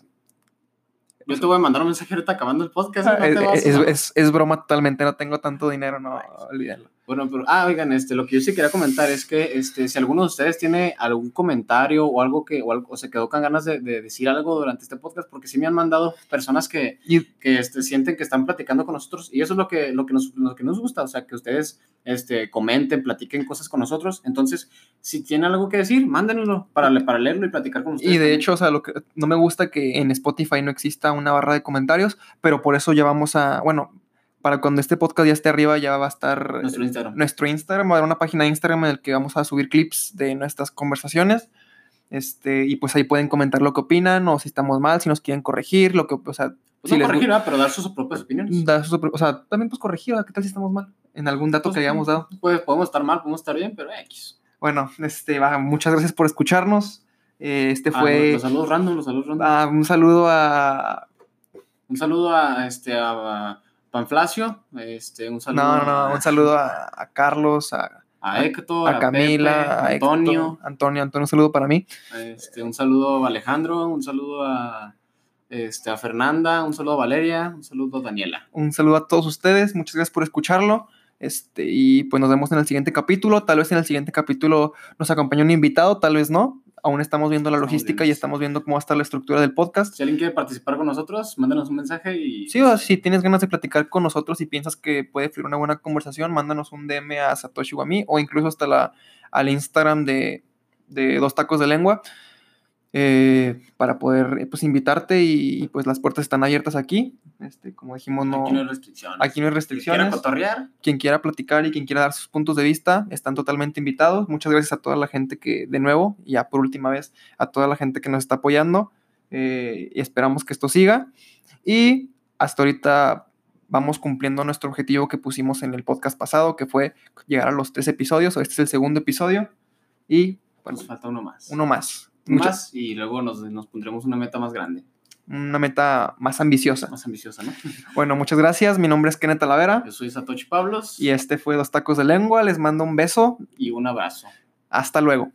Yo te voy a mandar un mensaje ahorita acabando el podcast. No es, te vas, es- es- es broma totalmente. No tengo tanto dinero, no, olvídalo. Bueno, pero, ah, oigan, este, lo que yo sí quería comentar es que, este, si alguno de ustedes tiene algún comentario o algo que, o, algo, o se quedó con ganas de, de decir algo durante este podcast, porque sí me han mandado personas que, que este, sienten que están platicando con nosotros y eso es lo que, lo que, nos, lo que nos gusta, o sea, que ustedes este, comenten, platiquen cosas con nosotros. Entonces, si tienen algo que decir, mándenlo para, para leerlo y platicar con ustedes. Y de también. hecho, o sea, lo que no me gusta que en Spotify no exista una barra de comentarios, pero por eso ya vamos a, bueno, para cuando este podcast ya esté arriba ya va a estar nuestro Instagram. nuestro Instagram, va a haber una página de Instagram en el que vamos a subir clips de nuestras conversaciones. Este, y pues ahí pueden comentar lo que opinan, o si estamos mal, si nos quieren corregir, lo que, o sea, Pues si no corregir, pero dar sus propias opiniones. dar sus o sea, también pues corregir. ¿qué tal si estamos mal? En algún dato Pues, que hayamos dado. Pues podemos estar mal, podemos estar bien, pero X. Bueno, este, va, muchas gracias por escucharnos. Eh, este Ah, fue los saludos random, los saludos random. ah, un saludo a Un saludo a este a Panflacio, este, un saludo No, no, a, no, un saludo a, a Carlos, a, a Héctor, a Camila, Pepe, a Antonio, Héctor, Antonio, Antonio, un saludo para mí. este, un saludo a Alejandro, un saludo a este a Fernanda, un saludo a Valeria, un saludo a Daniela. Un saludo a todos ustedes, muchas gracias por escucharlo. Este, y pues nos vemos en el siguiente capítulo. Tal vez en el siguiente capítulo nos acompañe un invitado, tal vez no. Aún estamos viendo la logística y estamos viendo cómo va a estar la estructura del podcast. Si alguien quiere participar con nosotros, mándanos un mensaje y Sí, o sea, si tienes ganas de platicar con nosotros y piensas que puede fluir una buena conversación, mándanos un DM a Satoshi o a mí, o incluso hasta la, al Instagram de, de Dos Tacos de Lengua, eh, para poder pues, invitarte y, y, pues las puertas están abiertas aquí. Este, como dijimos, no, aquí no hay restricciones. aquí no hay Si quieren restricciones. cotorrear, Quien quiera platicar y quien quiera dar sus puntos de vista, están totalmente invitados. Muchas gracias a toda la gente que, de nuevo, ya por última vez, a toda la gente que nos está apoyando. eh, y esperamos que esto siga. Y hasta ahorita vamos cumpliendo nuestro objetivo que pusimos en el podcast pasado, que fue llegar a los tres episodios. Este es el segundo episodio. Y bueno, nos falta uno más. uno más. Uno Mucha- más y luego nos, nos pondremos una meta más grande, una meta más ambiciosa. más ambiciosa, ¿no? Bueno, muchas gracias. Mi nombre es Kenneth Talavera. Yo soy Satoshi Pablos Y este fue Dos Tacos de Lengua. Les mando un beso. y un abrazo. Hasta luego.